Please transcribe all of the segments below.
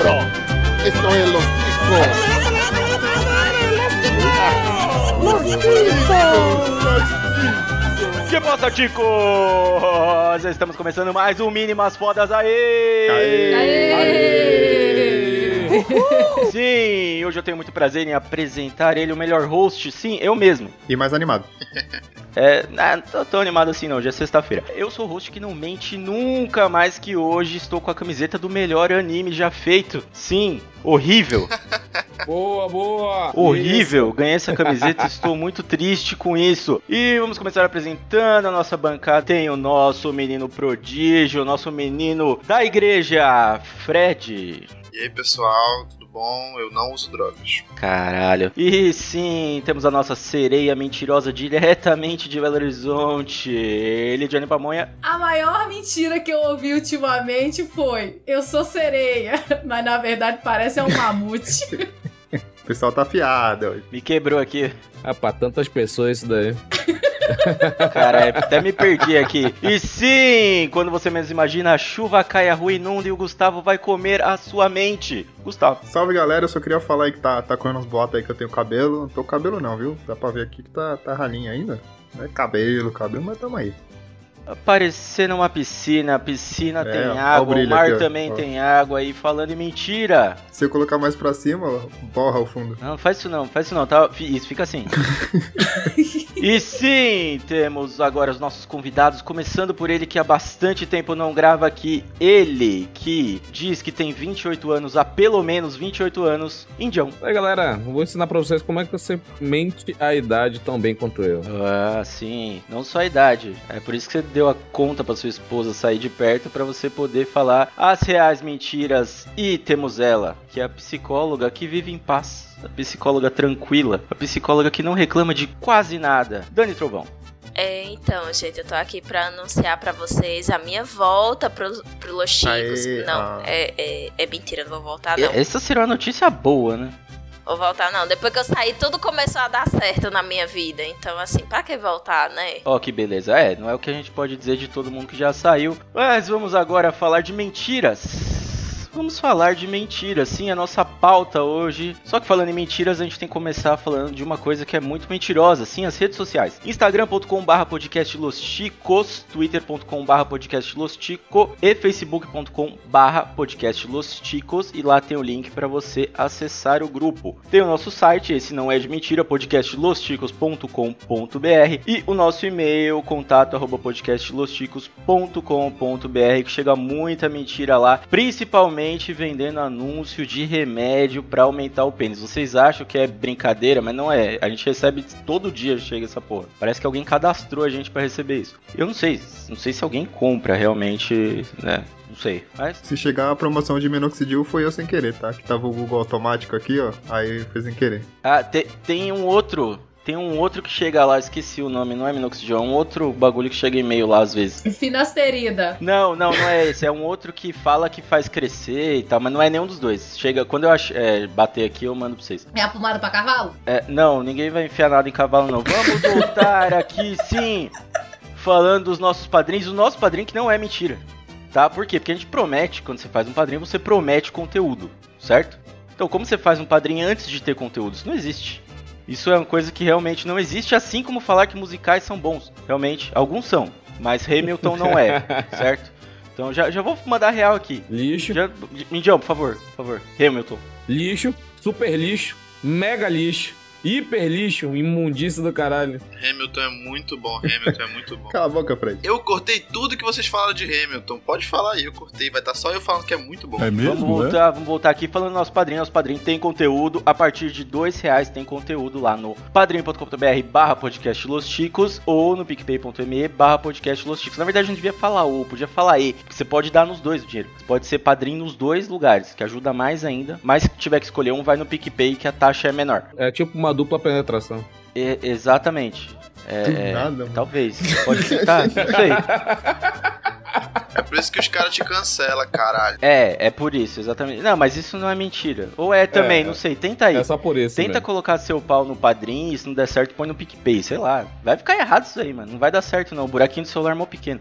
bro. Esto es Los Que passa, ticos? Estamos começando mais um Mínimas Fodas. Aí! Sim, hoje eu tenho muito prazer em apresentar ele, o melhor host, sim, eu mesmo. E mais animado. É, não tô tão animado assim não, hoje é sexta-feira. Eu sou o host que não mente nunca mais que hoje estou com a camiseta do melhor anime já feito. Sim, horrível. Boa, boa! Horrível, ganhei essa camiseta, estou muito triste com isso. E vamos começar apresentando a nossa bancada. Tem o nosso menino prodígio, o nosso menino da igreja, Fred. E aí, pessoal, tudo bom? Eu não uso drogas. Caralho. E sim, temos a nossa sereia mentirosa diretamente de Belo Horizonte. Ele, Johnny Pamonha. A maior mentira que eu ouvi ultimamente foi: eu sou sereia, mas na verdade parece um mamute. O pessoal tá afiado. Me quebrou aqui. Ah, pra tantas pessoas isso daí. Cara, é, até me perdi aqui. E sim, quando você menos imagina, a chuva cai, a rua inunda e o Gustavo vai comer a sua mente. Gustavo. Salve galera, eu só queria falar aí que tá, tá correndo uns boatos aí que eu tenho cabelo. Não tô com cabelo não, viu? Dá pra ver aqui que tá, tá ralinho ainda. Não é cabelo, cabelo, mas tamo aí. Parecendo uma piscina, a piscina É, tem água, o mar aqui, também Ó. tem água. E falando em mentira. Se eu colocar mais pra cima, borra o fundo. Não, faz isso não, faz isso não, tá? Isso, fica assim. e sim, temos agora os nossos convidados, começando por ele que há bastante tempo não grava aqui. Ele que diz que tem 28 anos, há pelo menos 28 anos, Indião. Aí, galera, vou ensinar pra vocês como é que você mente a idade tão bem quanto eu. Ah, sim, não só a idade. É por isso que você deu a conta pra sua esposa sair de perto pra você poder falar as reais mentiras. E temos ela, que é a psicóloga que vive em paz. A psicóloga tranquila, a psicóloga que não reclama de quase nada. Dani Trovão. É, então, gente, eu tô aqui pra anunciar pra vocês a minha volta pro, pro Los Chicos. Aê, não, ah. é, é, é mentira, não vou voltar, não. Essa será uma notícia boa, né? Vou voltar, não. Depois que eu saí, tudo começou a dar certo na minha vida. Então, assim, pra que voltar, né? Ó, que beleza. É, não é o que a gente pode dizer de todo mundo que já saiu. Mas vamos agora falar de mentiras. Vamos falar de mentiras, sim, a nossa pauta hoje. Só que falando em mentiras, a gente tem que começar falando de uma coisa que é muito mentirosa, sim, as redes sociais. instagram.com.br podcast Los Chicos, twitter.com.br podcast Los Chico e facebook.com.br podcast Los Chicos. E lá tem o link para você acessar o grupo. Tem o nosso site, esse não é de mentira, podcastlosticos.com.br e o nosso e-mail, contato arroba podcastlosticos.com.br que chega muita mentira lá, principalmente vendendo anúncio de remédio para aumentar o pênis. Vocês acham que é brincadeira, mas não é. A gente recebe todo dia chega essa porra. Parece que alguém cadastrou a gente para receber isso. Eu não sei, não sei se alguém compra realmente, né? Não sei. Mas Se chegar a promoção de minoxidil, foi eu sem querer, tá? Que tava o Google automático aqui, ó. Aí fez sem querer. Ah, te- tem um outro. Tem um outro que chega lá, esqueci o nome, não é minoxidil, é um outro bagulho que chega e-mail lá às vezes. Finasterida. Não, não, não é esse, é um outro que fala que faz crescer e tal, mas não é nenhum dos dois. Chega, quando eu ach, é, bater aqui, eu mando pra vocês. É a pomada pra cavalo? É, não, ninguém vai enfiar nada em cavalo, não. Vamos voltar aqui, sim, falando dos nossos padrinhos. O nosso padrinho que não é mentira, tá? Por quê? Porque a gente promete, quando você faz um padrinho, você promete conteúdo, certo? Então, como você faz um padrinho antes de ter conteúdo? Isso não existe. Isso é uma coisa que realmente não existe, assim como falar que musicais são bons. Realmente, alguns são, mas Hamilton não é, certo? Então já, já vou mandar real aqui. Lixo, Já, Indião, por favor, por favor. Hamilton. lixo, super lixo, mega lixo, hiper lixo, imundícia do caralho. Hamilton é muito bom, Hamilton é muito bom. Cala a boca, Fred. Eu cortei tudo que vocês falaram de Hamilton. Pode falar aí, eu cortei. Vai estar só eu falando que é muito bom. Vamos voltar, vamos voltar aqui falando do nosso padrinho. Nosso padrinho tem conteúdo. A partir de dois reais tem conteúdo lá no padrinho.com.br barra podcast Los Chicos ou no picpay.me barra podcast Los Chicos. Na verdade, a gente devia falar ou, podia falar e, porque você pode dar nos dois o dinheiro. Você pode ser padrinho nos dois lugares, que ajuda mais ainda. Mas se tiver que escolher um, vai no PicPay, que a taxa é menor. É tipo uma dupla penetração. E- exatamente. É, é, nada, talvez. Pode tentar, não sei. É por isso que os caras te cancelam, caralho. É, é por isso, exatamente. Não, mas isso não é mentira. Ou é também, É, não sei. Tenta aí. É só por isso. Tenta mesmo. colocar seu pau no padrinho e se não der certo, põe no PicPay, sei lá. Vai ficar errado isso aí, mano. Não vai dar certo não. O buraquinho do celular é mó pequeno.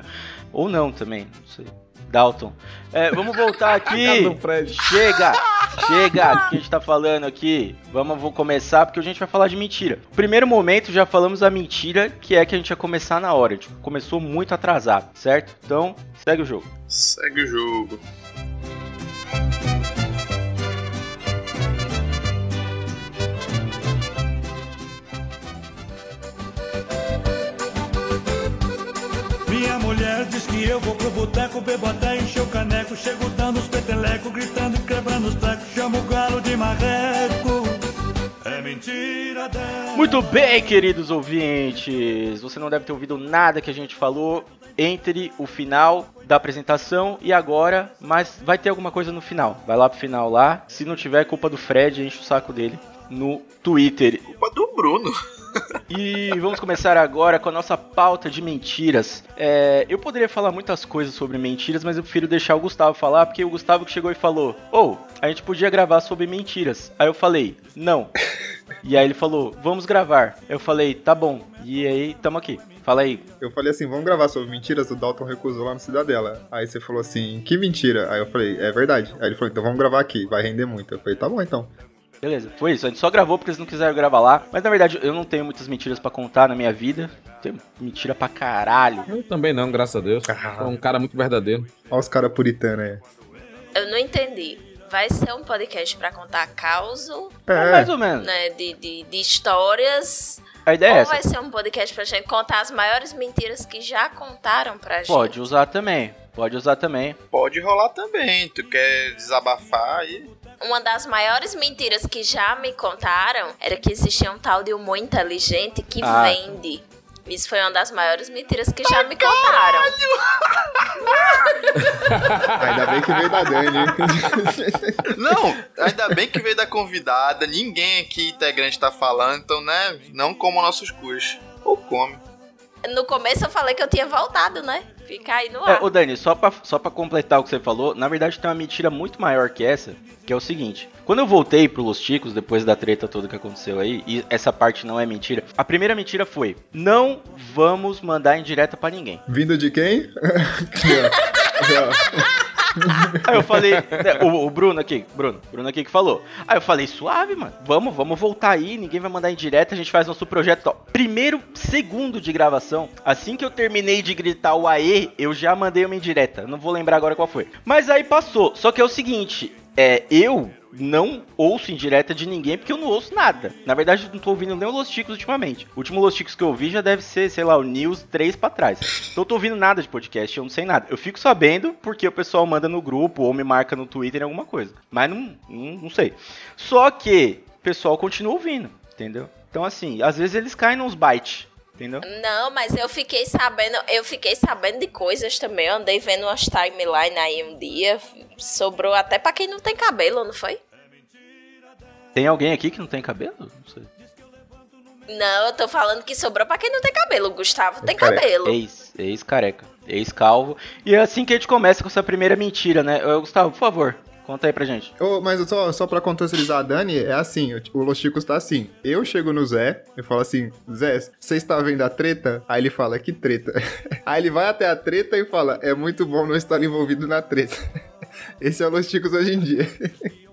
Ou não também, não sei. Dalton. É, vamos voltar aqui. Chega! Chega! O que a gente tá falando aqui? Vamos vou começar porque a gente vai falar de mentira. Primeiro momento, já falamos a mentira, que é que a gente ia começar na hora. Tipo, começou muito atrasado, certo? Então, segue o jogo. Segue o jogo. Eu vou pro boteco, bebo até encher o caneco. Chego dando os petelecos, gritando e quebrando os tecos. Chamo o galo de marreco. É mentira dela. Muito bem, queridos ouvintes. Você não deve ter ouvido nada que a gente falou entre o final da apresentação e agora, mas vai ter alguma coisa no final. Vai lá pro final lá. Se não tiver, é culpa do Fred, enche o saco dele no Twitter. Culpa do Bruno. E vamos começar agora com a nossa pauta de mentiras. É, eu poderia falar muitas coisas sobre mentiras, mas eu prefiro deixar o Gustavo falar, porque o Gustavo que chegou e falou: Ou, a gente podia gravar sobre mentiras. Aí eu falei: Não. E aí ele falou: Vamos gravar. Eu falei: Tá bom. E aí, tamo aqui. Fala aí. Eu falei assim, vamos gravar sobre mentiras, o Dalton recusou lá no Cidadela. Aí você falou assim, que mentira? Aí eu falei, é verdade. Aí ele falou, então vamos gravar aqui, vai render muito. Eu falei, tá bom então. Beleza, foi isso. A gente só gravou porque eles não quiseram gravar lá. Mas na verdade, eu não tenho muitas mentiras pra contar na minha vida. Tenho mentira pra caralho. Eu também não, graças a Deus. Sou um cara muito verdadeiro. Olha os caras puritanos aí. Eu não entendi. Vai ser um podcast pra contar causo, É, mais ou menos. né, de, de, de histórias. A ideia é ou essa. vai ser um podcast pra gente contar as maiores mentiras que já contaram pra gente. Pode usar também. Pode usar também. Pode rolar também. Tu quer desabafar aí? Uma das maiores mentiras que já me contaram era que existia um tal de humor inteligente que Ah. vende. Isso foi uma das maiores mentiras que já me contaram. Ainda bem que veio da Dani. Não, ainda bem que veio da convidada. Ninguém aqui integrante tá falando, então, né? Não como nossos cus. Ou come. No começo eu falei que eu tinha voltado, né? Fica aí no É, ar. ô Dani, só pra, só pra completar o que você falou, na verdade tem uma mentira muito maior que essa, que é o seguinte. Quando eu voltei pro Los Ticos, depois da treta toda que aconteceu aí, e essa parte não é mentira, a primeira mentira foi, não vamos mandar indireta pra ninguém. Vindo de quem? Aí eu falei, né, o, o Bruno aqui, Bruno, Bruno aqui que falou. Aí eu falei, suave, mano, vamos, vamos voltar aí, ninguém vai mandar indireta, a gente faz nosso projeto. Ó. Primeiro segundo de gravação, assim que eu terminei de gritar o aê, eu já mandei uma indireta. Não vou lembrar agora qual foi. Mas aí passou. Só que é o seguinte, é, eu não ouço indireta de ninguém porque eu não ouço nada. Na verdade, não tô ouvindo nem o Los Ticos ultimamente. O último Los Ticos que eu ouvi já deve ser, sei lá, o News 3 pra trás. Então eu tô ouvindo nada de podcast, eu não sei nada. Eu fico sabendo porque o pessoal manda no grupo ou me marca no Twitter alguma coisa. Mas não, não, não sei. Só que o pessoal continua ouvindo, entendeu? Então assim, às vezes eles caem nos bytes. Entendeu? Não, mas eu fiquei sabendo, eu fiquei sabendo de coisas também. Eu andei vendo umas timeline aí um dia. Sobrou até pra quem não tem cabelo, não foi? Tem alguém aqui que não tem cabelo? Não sei. Não, eu tô falando que sobrou pra quem não tem cabelo. O Gustavo tem careca. cabelo. Ex, ex-careca, ex-calvo. E é assim que a gente começa com essa primeira mentira, né? Ô, Gustavo, por favor, conta aí pra gente. Ô, mas só, só pra contextualizar a Dani, é assim, o, Los Chicos tá assim. Eu chego no Zé, eu falo assim, Zé, você está vendo a treta? Aí ele fala, que treta? Aí ele vai até a treta e fala, é muito bom não estar envolvido na treta. Esse é o Los Chicos hoje em dia.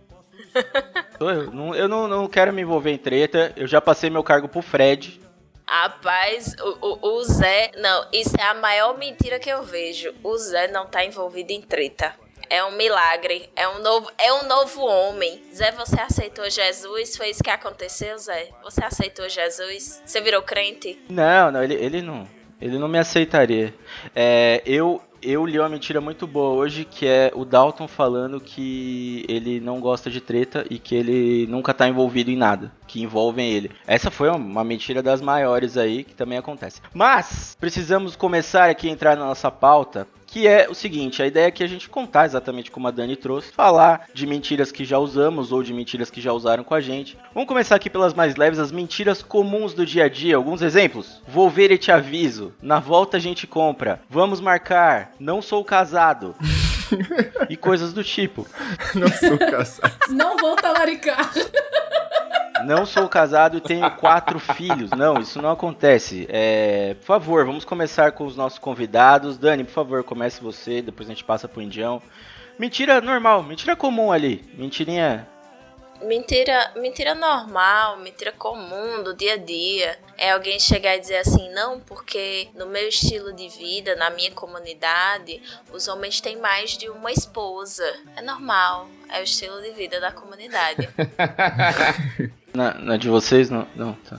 Eu não, eu não, não quero me envolver em treta, eu já passei meu cargo pro Fred. Rapaz, o, o, o Zé. Não, isso é a maior mentira que eu vejo. O Zé não tá envolvido em treta. É um milagre. É um novo, é um novo homem. Zé, você aceitou Jesus? Foi isso que aconteceu, Zé? Você aceitou Jesus? Você virou crente? Não, não, ele, ele não. Ele não me aceitaria. É, eu, eu li uma mentira muito boa hoje, que é o Dalton falando que ele não gosta de treta e que ele nunca tá envolvido em nada que envolvem ele. Essa foi uma mentira das maiores aí, que também acontece. Mas, precisamos começar aqui a entrar na nossa pauta, que é o seguinte, a ideia é que a gente contar exatamente como a Dani trouxe, falar de mentiras que já usamos ou de mentiras que já usaram com a gente. Vamos começar aqui pelas mais leves, as mentiras comuns do dia a dia. Alguns exemplos. Vou ver e te aviso. Na volta a gente compra. Vamos marcar. Não sou casado. e coisas do tipo. Não sou casado. Não vou talaricar. Não sou casado e tenho quatro filhos. Não, isso não acontece. É, por favor, vamos começar com os nossos convidados. Dani, por favor, comece você, depois a gente passa pro Indião. Mentira normal, mentira comum ali. Mentirinha. Mentira, mentira normal, mentira comum do dia a dia. É alguém chegar e dizer assim, não, porque no meu estilo de vida, na minha comunidade, os homens têm mais de uma esposa. É normal, é o estilo de vida da comunidade. Na, na de vocês, não. Não, tá.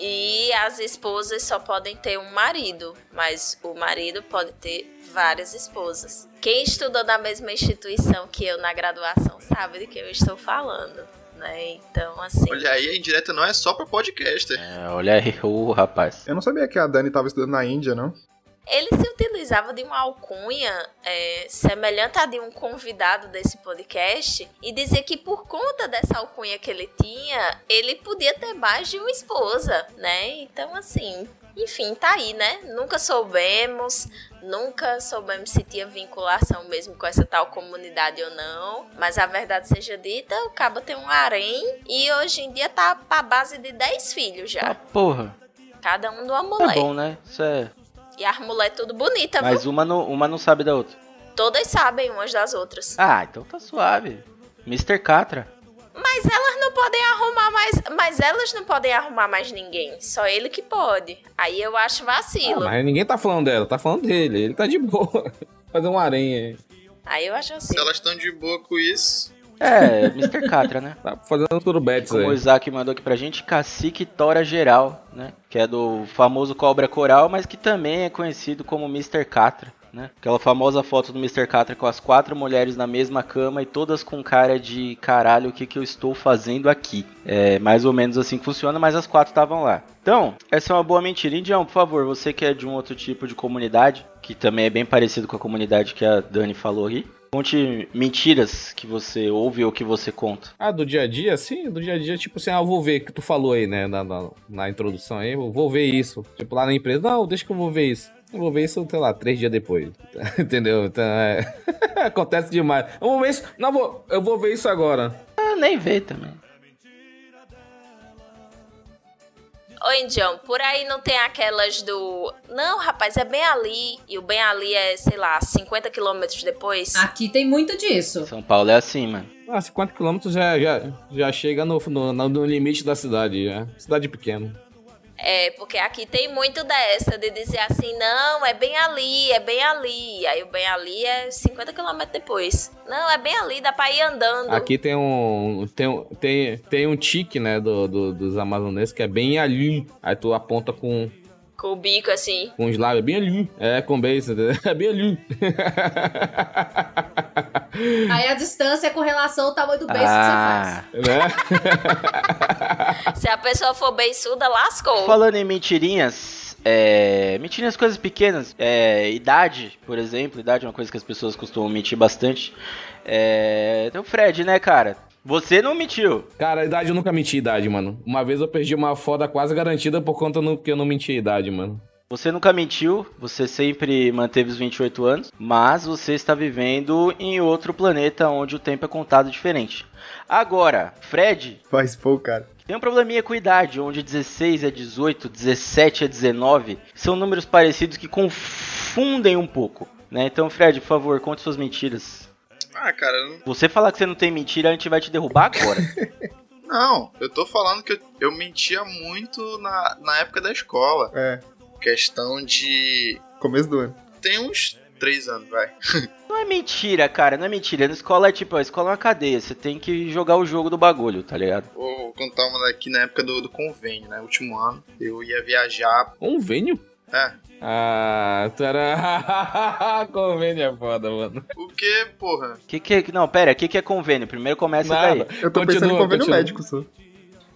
E as esposas só podem ter um marido, mas o marido pode ter várias esposas. Quem estudou na mesma instituição que eu na graduação sabe de que eu estou falando, né? Então, assim. Olha aí, a indireta não é só pra podcaster. É, olha aí, o rapaz. Eu não sabia que a Dani tava estudando na Índia, não. Ele se utilizava de uma alcunha é, semelhante à de um convidado desse podcast e dizia que por conta dessa alcunha que ele tinha, ele podia ter mais de uma esposa, né? Então, assim, enfim, tá aí, né? Nunca soubemos, nunca soubemos se tinha vinculação mesmo com essa tal comunidade ou não. Mas a verdade seja dita, o cabo tem um harém e hoje em dia tá pra base de 10 filhos Ah, já. porra. Cada um de uma Tá bom, né? Isso é. E as mulheres tudo bonita, Mas viu? uma não, uma não sabe da outra. Todas sabem umas das outras. Ah, então tá suave. Mr. Catra. Mas elas não podem arrumar mais. Mas elas não podem arrumar mais ninguém. Só ele que pode. Aí eu acho Ah, vacilo. mas ninguém tá falando dela, tá falando dele. Ele tá de boa. Fazer um aranha aí. Aí eu acho Se vacilo. elas estão de boa com isso. É, Mr. Catra, né? Tá fazendo tudo bets Como o aí. Isaac mandou aqui pra gente, Cacique Tora Geral, né? Que é do famoso Cobra Coral, mas que também é conhecido como Mr. Catra, né? Aquela famosa foto do Mr. Catra com as quatro mulheres na mesma cama e todas com cara de caralho, o que, que eu estou fazendo aqui? É mais ou menos assim que funciona, mas as quatro estavam lá. Então, essa é uma boa mentira. Indião, por favor, você que é de um outro tipo de comunidade, que também é bem parecido com a comunidade que a Dani falou aqui, conte mentiras que você ouve ou que você conta. Ah, do dia a dia, sim, do dia a dia, tipo assim, ah, eu vou ver que tu falou aí, né, na, na, na introdução aí, eu vou ver isso. Tipo, lá na empresa, não, deixa que eu vou ver isso. Eu vou ver isso, sei lá, três dias depois. Entendeu? Então, é... Acontece demais. Eu vou ver isso, não, vou, eu vou ver isso agora. Ah, nem vê também. Ô, Indião, por aí não tem aquelas do. Não, rapaz, é bem ali. E o bem ali é, sei lá, 50 quilômetros depois. Aqui tem muito disso. São Paulo é assim, mano. Ah, 50 quilômetros já, já, já chega no, no, no limite da cidade, já. Cidade pequena. É, porque aqui tem muito dessa, de dizer assim, não, é bem ali, é bem ali. Aí o bem ali é 50 quilômetros depois. Não, é bem ali, dá pra ir andando. Aqui tem um. Tem, tem, tem um tique, né, do, do- dos amazonenses que é bem ali. Aí tu aponta com, Com o bico assim. com os lábios, é bem ali. É, com beijo, entendeu? é bem ali. Aí a distância é com relação ao tamanho do beijo Ah, que você faz. né? Se a pessoa for beiçuda, lascou. falando em mentirinhas, é, mentirinhas coisas pequenas, é, idade, por exemplo, idade é uma coisa que as pessoas costumam mentir bastante. É, tem o Fred, né, cara? Você não mentiu. Cara, a idade eu nunca menti a idade, mano. Uma vez eu perdi uma foda quase garantida por conta no, que eu não menti a idade, mano. Você nunca mentiu, você sempre manteve os 28 anos, mas você está vivendo em outro planeta onde o tempo é contado diferente. Agora, Fred, Faz pouco, cara. Tem um probleminha com idade, onde 16 é 18, 17 é 19. São números parecidos que confundem um pouco. Né? Então, Fred, por favor, conte suas mentiras. Ah, cara, não- Você falar que você não tem mentira, a gente vai te derrubar agora. não, eu tô falando que eu, eu mentia muito na, na época da escola. É, Questão de. começo do ano. Tem uns três anos, vai. não é mentira, cara, não é mentira. Na escola é tipo, a escola é uma cadeia. Você tem que jogar o jogo do bagulho, tá ligado? Vou contar uma daqui na época do, do convênio, né? Último ano. Eu ia viajar. Convênio? É. Ah, tu era. Convênio é foda, mano. O que, porra? Que que é... Não, pera, o que, que é convênio? Primeiro começa daí. Nada. Eu tô pensando em Continua, convênio continua. médico só.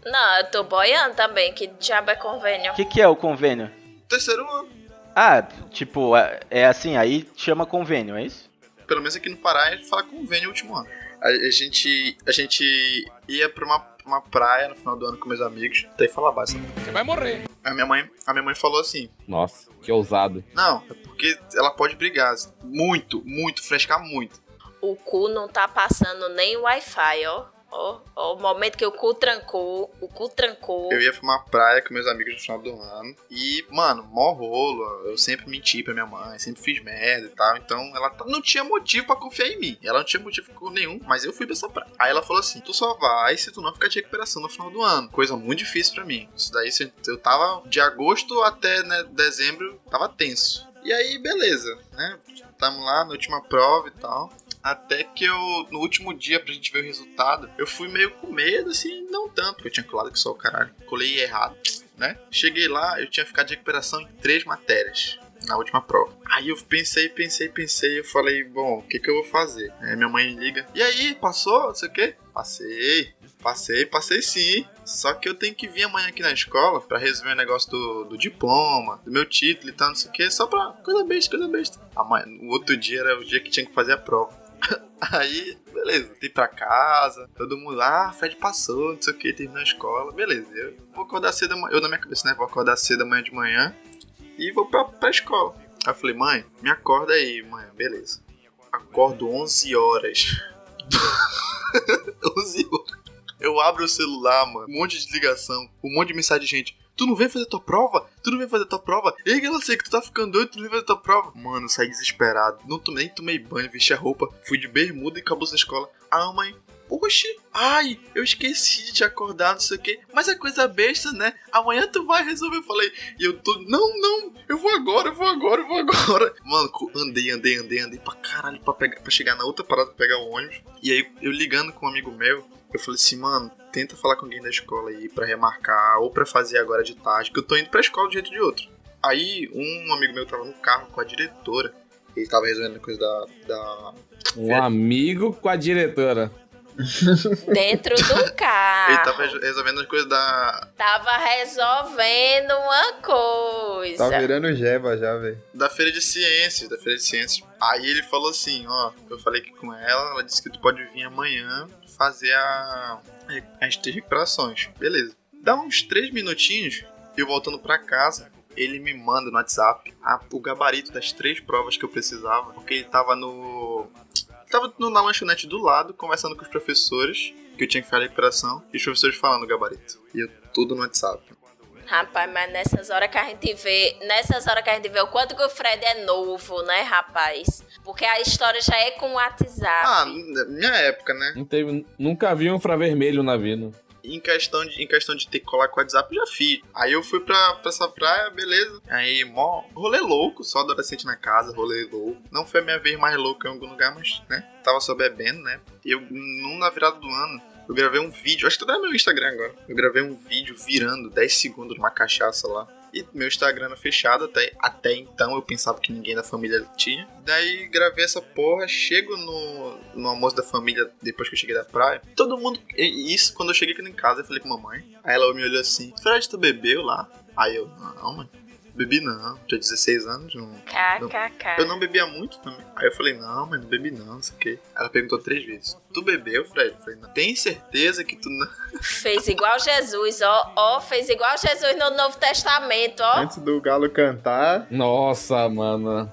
Não, eu tô boiando também, que diabo é convênio. O que, que é o convênio? Terceiro ano. Ah, tipo, é é assim, aí chama convênio, é isso? Pelo menos aqui no Pará a gente fala convênio último ano. A, a gente, a gente ia pra uma, uma praia no final do ano com meus amigos. Até falar basta. Você vai morrer. A minha mãe, a minha mãe falou assim: Nossa, que ousado. Não, é porque ela pode brigar. Muito, muito, frescar muito. O cu não tá passando nem o Wi-Fi, ó. Ó, o momento que o cu trancou, o cu trancou. Eu ia pra uma praia com meus amigos no final do ano. E, mano, mó rolo. Eu sempre menti pra minha mãe, sempre fiz merda e tal. Então ela não tinha motivo pra confiar em mim. Ela não tinha motivo nenhum, mas eu fui pra essa praia. Aí ela falou assim: tu só vai se tu não ficar de recuperação no final do ano. Coisa muito difícil pra mim. Isso daí eu tava de agosto até né, dezembro, tava tenso. E aí, beleza, né? Tamo lá na última prova e tal. Até que eu, no último dia, pra gente ver o resultado, eu fui meio com medo, assim, não tanto, porque eu tinha colado que só o caralho. Colei errado, né? Cheguei lá, eu tinha ficado de recuperação em três matérias. Na última prova. Aí eu pensei, pensei, pensei. Eu falei, bom, o que que eu vou fazer? Aí minha mãe liga. E aí, passou? Não sei o quê? Passei. Passei, passei sim. Só que eu tenho que vir amanhã aqui na escola pra resolver o negócio do, do diploma, do meu título e tal, não sei o que, só pra coisa besta, coisa besta. Amanhã, o outro dia era o dia que tinha que fazer a prova. Aí, beleza, voltei pra casa, todo mundo ah, Fred passou, não sei o que, terminou a escola, beleza. Eu vou acordar cedo amanhã, eu na minha cabeça, né? Vou acordar cedo amanhã de manhã e vou pra, pra escola. Aí eu falei, mãe, me acorda aí, mãe, beleza. Acordo 11 horas. 11 horas. Eu abro o celular, mano, um monte de ligação, um monte de mensagem de gente. Tu não vem fazer tua prova? Tu não vem fazer tua prova? Ei, sei que tu tá ficando doido, tu não vem fazer tua prova. Mano, saí desesperado. Não tomei, tomei banho, vesti a roupa, fui de bermuda e acabou na escola. Ah, mãe, Oxi, ai, eu esqueci de te acordar, não sei o que. Mas é coisa besta, né? Amanhã tu vai resolver. Eu falei, e eu tô, não, não, eu vou agora, eu vou agora, eu vou agora. Mano, andei, andei, andei, andei pra caralho pra, pegar, pra chegar na outra parada pra pegar o ônibus. E aí, eu ligando com um amigo meu, eu falei assim, mano, tenta falar com alguém da escola aí pra remarcar ou pra fazer agora de tarde, que eu tô indo pra escola de jeito de outro. Aí, um amigo meu tava no carro com a diretora. Ele tava resolvendo coisa da- da, Um amigo com a diretora. Dentro do carro. Ele tava resolvendo as coisas da, Tava resolvendo uma coisa. Tá virando jeba já, velho. da feira de ciências, da feira de ciências. Aí ele falou assim, ó, eu falei aqui com ela, ela disse que tu pode vir amanhã fazer a as três recuperações. Beleza. Dá uns três minutinhos, eu voltando pra casa, ele me manda no WhatsApp a- o gabarito das três provas que eu precisava, porque ele tava no tava no- na lanchonete do lado, conversando com os professores, que eu tinha que fazer a recuperação, e os professores falando o gabarito. E eu tudo no WhatsApp. Rapaz, mas nessas horas que a gente vê, nessas horas que a gente vê o quanto que o Fred é novo, né, rapaz? Porque a história já é com o WhatsApp. Ah, na minha época, né? Não teve, nunca vi um infravermelho na vida. Em questão de, em questão de ter que colar com o WhatsApp, já fiz. Aí eu fui pra, pra essa praia, beleza. Aí, mó rolê louco, só adolescente na casa, rolê louco. Não foi a minha vez mais louca em algum lugar, mas, né, tava só bebendo, né. Eu, na virada do ano, eu gravei um vídeo, acho que tá no meu Instagram agora. Eu gravei um vídeo virando 10 segundos numa cachaça lá. E meu Instagram era fechado até, até então, eu pensava que ninguém da família tinha. Daí gravei essa porra, chego no, no almoço da família depois que eu cheguei da praia. Todo mundo. Isso, quando eu cheguei aqui em casa, eu falei com a mamãe. Aí ela me olhou assim: Fred, tu bebeu lá? Aí eu, não, mãe. Bebi não, tinha 16 anos, não, KKK. eu não bebia muito também. Aí eu falei, não, mas não bebi não, não sei o quê. Ela perguntou três vezes. Tu bebeu, Fred? Eu falei, não. Tem certeza que tu não. Fez igual Jesus, ó, ó, fez igual Jesus no Novo Testamento, ó. Antes do galo cantar, Nossa, mano.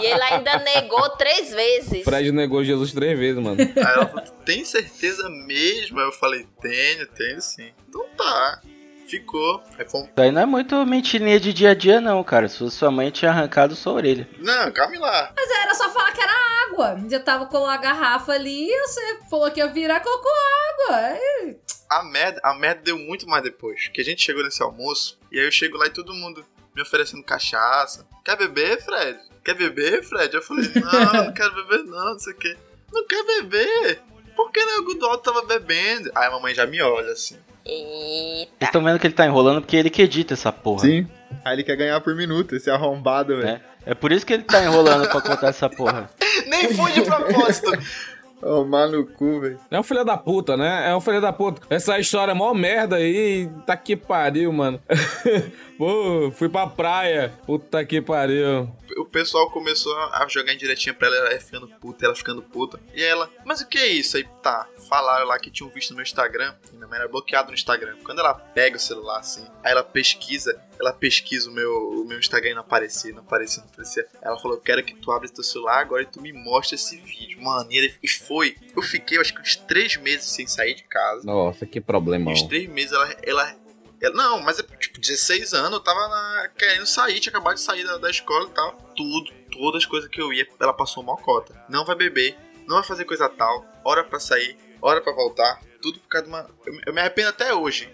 E ele ainda negou três vezes. Fred negou Jesus três vezes, mano. Aí ela falou, tu tem certeza mesmo? Aí eu falei, tenho, tenho sim. Então tá. Ficou. Aí fomos. Isso aí não é muito mentirinha de dia a dia, não, cara. Se fosse sua mãe tinha arrancado sua orelha. Não, calma lá. Mas era só falar que era água. Já tava com a garrafa ali, você falou que ia virar, colocou água. Aí, A merda, a merda deu muito mais depois. Que a gente chegou nesse almoço, e aí eu chego lá e todo mundo me oferecendo cachaça. Quer beber, Fred? Quer beber, Fred? Eu falei, não, não quero beber não, não sei o quê. Não quer beber? Por que não? O Gudoaldo tava bebendo. Aí a mamãe já me olha assim. Eita. Vocês estão vendo que ele tá enrolando porque ele que edita essa porra. sim. Aí ele quer ganhar por minuto, esse arrombado, velho. É. É por isso que ele tá enrolando pra contar essa porra. Nem foi de propósito. Ô, cu, velho. É um filho da puta, né? É um filho da puta. Essa história é mó merda aí. Tá que pariu, mano. Pô, fui pra praia. Puta que pariu. Eu pessoal começou a jogar em direitinha pra ela, ela ficando puta, ela ficando puta. E ela, mas o que é isso? Aí tá, falaram lá que tinham visto no meu Instagram, e minha mãe era bloqueado no Instagram. Quando ela pega o celular assim, aí ela pesquisa, ela pesquisa o meu, o meu Instagram e não aparecia, não aparecia, não aparecia. Ela falou, eu quero que tu abra teu celular agora e tu me mostre esse vídeo. Mano, e foi. Eu fiquei, acho que uns três meses sem sair de casa. Nossa, que problemão. Uns três meses ela, ela, Não, mas é tipo, 16 anos, eu tava na- querendo sair, tinha acabado de sair da, da escola e tal. Tudo, todas as coisas que eu ia, ela passou uma cota. Não vai beber, não vai fazer coisa tal, hora pra sair, hora pra voltar. Tudo por causa de uma. Eu, eu me arrependo até hoje.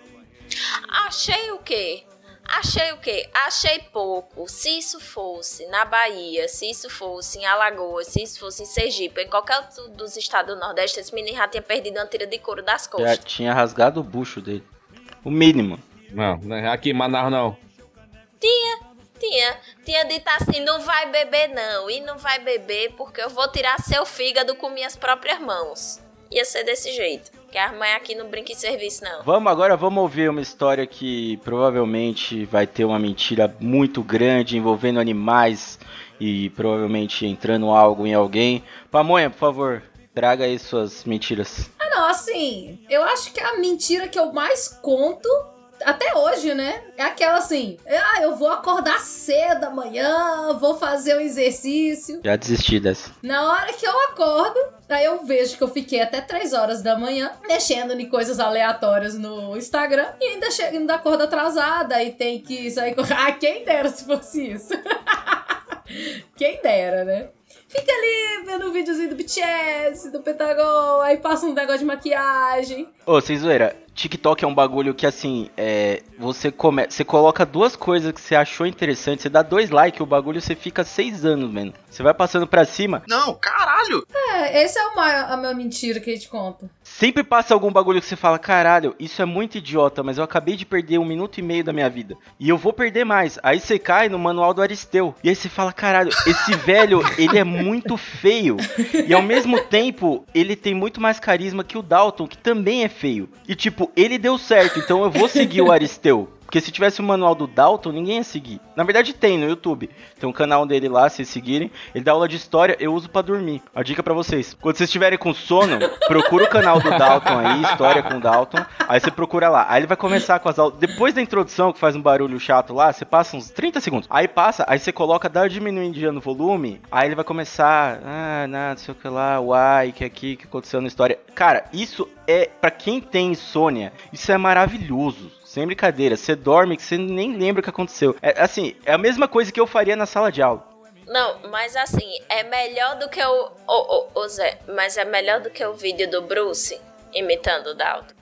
Achei o quê? Achei o quê? Achei pouco. Se isso fosse na Bahia, se isso fosse em Alagoas, se isso fosse em Sergipe, em qualquer outro dos estados do Nordeste, esse menino já tinha perdido uma tira de couro das Já costas. tinha rasgado o bucho dele. O mínimo. Não, é aqui em Manaus não. Tinha, tinha dito assim, não vai beber não, e não vai beber porque eu vou tirar seu fígado com minhas próprias mãos. Ia ser desse jeito, que as mães aqui não brincam em serviço não. Vamos agora, vamos ouvir uma história que provavelmente vai ter uma mentira muito grande envolvendo animais e provavelmente entrando algo em alguém. Pamonha, por favor, traga aí suas mentiras. Ah, não, assim, eu acho que a mentira que eu mais conto, até hoje, né? É aquela assim: ah, eu vou acordar cedo amanhã, vou fazer um exercício. Já desisti dessa. Na hora que eu acordo, aí eu vejo que eu fiquei até 3 horas da manhã mexendo em coisas aleatórias no Instagram e ainda chego ainda acordo atrasada e tem que sair com. Ah, quem dera se fosse isso. quem dera, né? Fica ali vendo um videozinho do BTS, do Pentagon, aí passa um negócio de maquiagem. Ô, sem zoeira, TikTok é um bagulho que assim, é, você come, você coloca duas coisas que você achou interessante, você dá dois likes, o bagulho você fica seis anos, mano. Você vai passando pra cima, Não, caralho! É, essa é uma, a minha mentira que a gente conta. Sempre passa algum bagulho que você fala, caralho, isso é muito idiota, mas eu acabei de perder um minuto e meio da minha vida. E eu vou perder mais. Aí você cai no manual do Aristeu. E aí você fala, caralho, esse velho, ele é muito feio. E ao mesmo tempo, ele tem muito mais carisma que o Dalton, que também é feio. E tipo, ele deu certo, então eu vou seguir o Aristeu. Porque se tivesse o manual do Dalton, ninguém ia seguir. Na verdade tem no YouTube. Tem um canal dele lá, se seguirem. Ele dá aula de história, eu uso pra dormir. A dica pra vocês. Quando vocês estiverem com sono, procura o canal do Dalton aí, história com o Dalton. Aí você procura lá. Aí ele vai começar com as aulas. Depois da introdução, que faz um barulho chato lá, você passa uns 30 segundos. Aí passa, aí você coloca, dá uma diminuidinha no volume. Aí ele vai começar. Ah, não, não sei o que lá, uai, que aqui, que aconteceu na história. Cara, isso é, pra quem tem insônia, isso é maravilhoso. Sem brincadeira, você dorme que você nem lembra o que aconteceu. É assim, é a mesma coisa que eu faria na sala de aula. Não, mas assim, é melhor do que o. Ô, ô, ô, Zé, mas é melhor do que o vídeo do Bruce imitando o Dalton.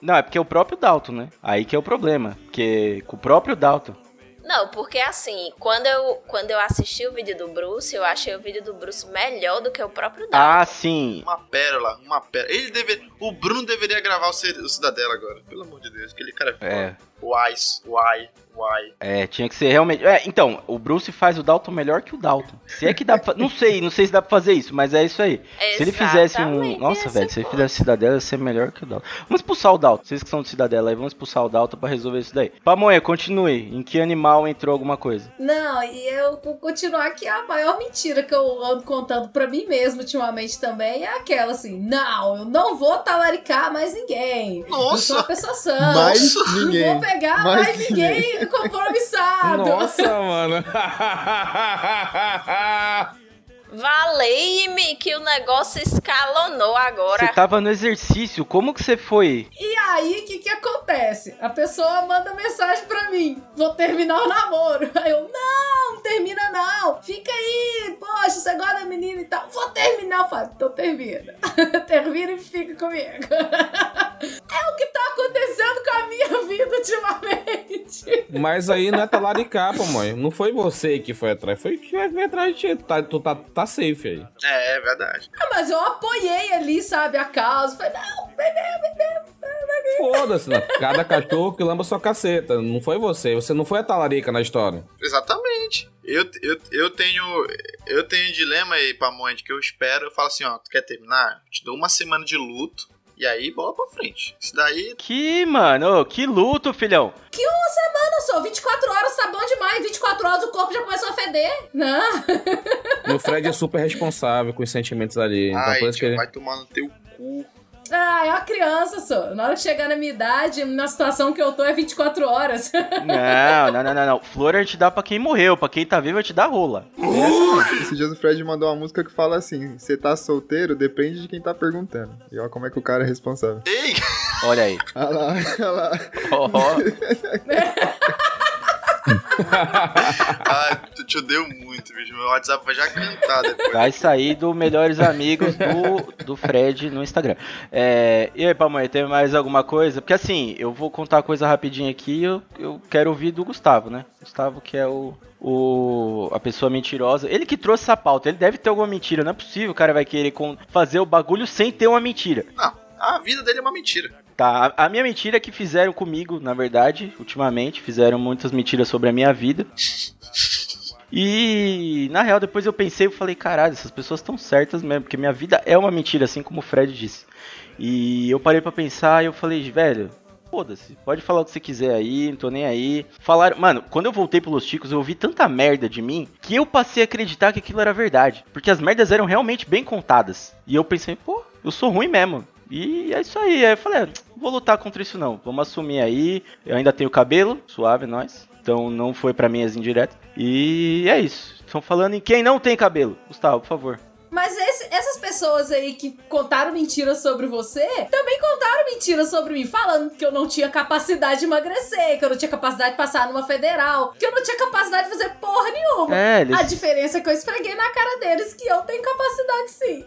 Não, é porque é o próprio Dalton, né? Aí que é o problema. Porque com o próprio Dalton. Não, porque assim, quando eu, quando eu assisti o vídeo do Bruce, eu achei o vídeo do Bruce melhor do que o próprio Dalton. Ah, sim. Uma pérola, uma pérola. Ele deveria. O Bruno deveria gravar o, Cid- o Cidadela agora. Pelo amor de Deus, aquele cara é foda. É. Wise, why, why. É, tinha que ser realmente. É, então, o Bruce faz o Dalton melhor que o Dalton. Se é que dá pra. Não sei, não sei se dá pra fazer isso, mas é isso aí. Se ele fizesse um. Exatamente, Nossa, velho, se ele fizesse Cidadela, ia ser melhor que o Dalton. Vamos expulsar o Dalton. Vocês que são de Cidadela aí, vamos expulsar o Dalton pra resolver isso daí. Pamonha, continue. Em que animal entrou alguma coisa? Não, e eu vou continuar que a maior mentira que eu ando contando pra mim mesmo ultimamente também é aquela assim: não, eu não vou talaricar mais ninguém. Eu sou uma Nossa! pessoa sã. Mais ninguém. Pegar Mais mais, ninguém compromissado. Nossa, mano. Valei-me que o negócio escalonou agora. Você tava no exercício, como que você foi? E aí, o que que acontece? A pessoa manda mensagem pra mim: vou terminar o namoro. Aí eu: não, não termina não. Fica aí, poxa, você gosta da menina e tal. Vou terminar, eu falo, então termina. termina e fica comigo. é o que tá acontecendo com a minha vida ultimamente. Mas aí não é talaricar, pô, mãe. Não foi você que foi atrás, foi que veio atrás de ti. Tu tá, tu tá, tá safe aí. É, é verdade. Ah, mas eu apoiei ali, sabe, a causa. Falei, não, bebê, bebê. Foda-se, né? Cada cachorro que lamba sua caceta. Não foi você. Você não foi a talarica na história. Exatamente. Eu, eu, eu tenho eu tenho um dilema aí, Pamonte, que eu espero. Eu falo assim, ó, tu quer terminar? Te dou uma semana de luto. E aí, bola pra frente. Isso daí. Que, mano, que luto, filhão. Olha só, 24 horas tá bom demais. 24 horas o corpo já começou a feder. Não. E o Fred é super responsável com os sentimentos ali. Então, Ai, por isso que ele... vai tomar no teu cu. Ah, é uma criança, só. Na hora que chegar na minha idade, na situação que eu tô é 24 horas. Não, não, não, não, não. Flor a gente dá pra quem morreu, pra quem tá vivo a gente dá rola. Esses dias o Fred mandou uma música que fala assim: você tá solteiro, depende de quem tá perguntando. E olha como é que o cara é responsável. Ei! Olha aí. Olha lá, olha lá. Ó, Ai, tu te odeio muito, bicho. Meu WhatsApp vai já cantar depois. Vai sair do Melhores Amigos do, do Fred no Instagram. É, e aí, Pamonha, tem mais alguma coisa? Porque assim, eu vou contar uma coisa rapidinho aqui eu, eu quero ouvir do Gustavo, né? Gustavo, que é o, o a pessoa mentirosa. Ele que trouxe essa pauta, ele deve ter alguma mentira. Não é possível o cara vai querer fazer o bagulho sem ter uma mentira. Não, a vida dele é uma mentira. Tá, a, minha mentira é que fizeram comigo, na verdade, ultimamente, fizeram muitas mentiras sobre a minha vida. E na real, depois eu pensei e falei, caralho, essas pessoas estão certas mesmo, porque minha vida é uma mentira, assim como o Fred disse. E eu parei pra pensar e eu falei, velho, foda-se, pode falar o que você quiser aí, não tô nem aí. Falaram, mano, quando eu voltei pelos Chicos, eu ouvi tanta merda de mim que eu passei a acreditar que aquilo era verdade. Porque as merdas eram realmente bem contadas. E eu pensei, pô, eu sou ruim mesmo. E é isso aí. Aí eu falei, ah, vou lutar contra isso não. Vamos assumir aí. Eu ainda tenho cabelo, suave, nós. Então não foi pra mim as indiretas. E é isso. Estão falando em quem não tem cabelo. Gustavo, por favor. Mas esse- essas pessoas aí que contaram mentiras sobre você, também contaram mentiras sobre mim, falando que eu não tinha capacidade de emagrecer, que eu não tinha capacidade de passar numa federal, que eu não tinha capacidade de fazer porra nenhuma. É, eles... A diferença é que eu esfreguei na cara deles que eu tenho capacidade sim.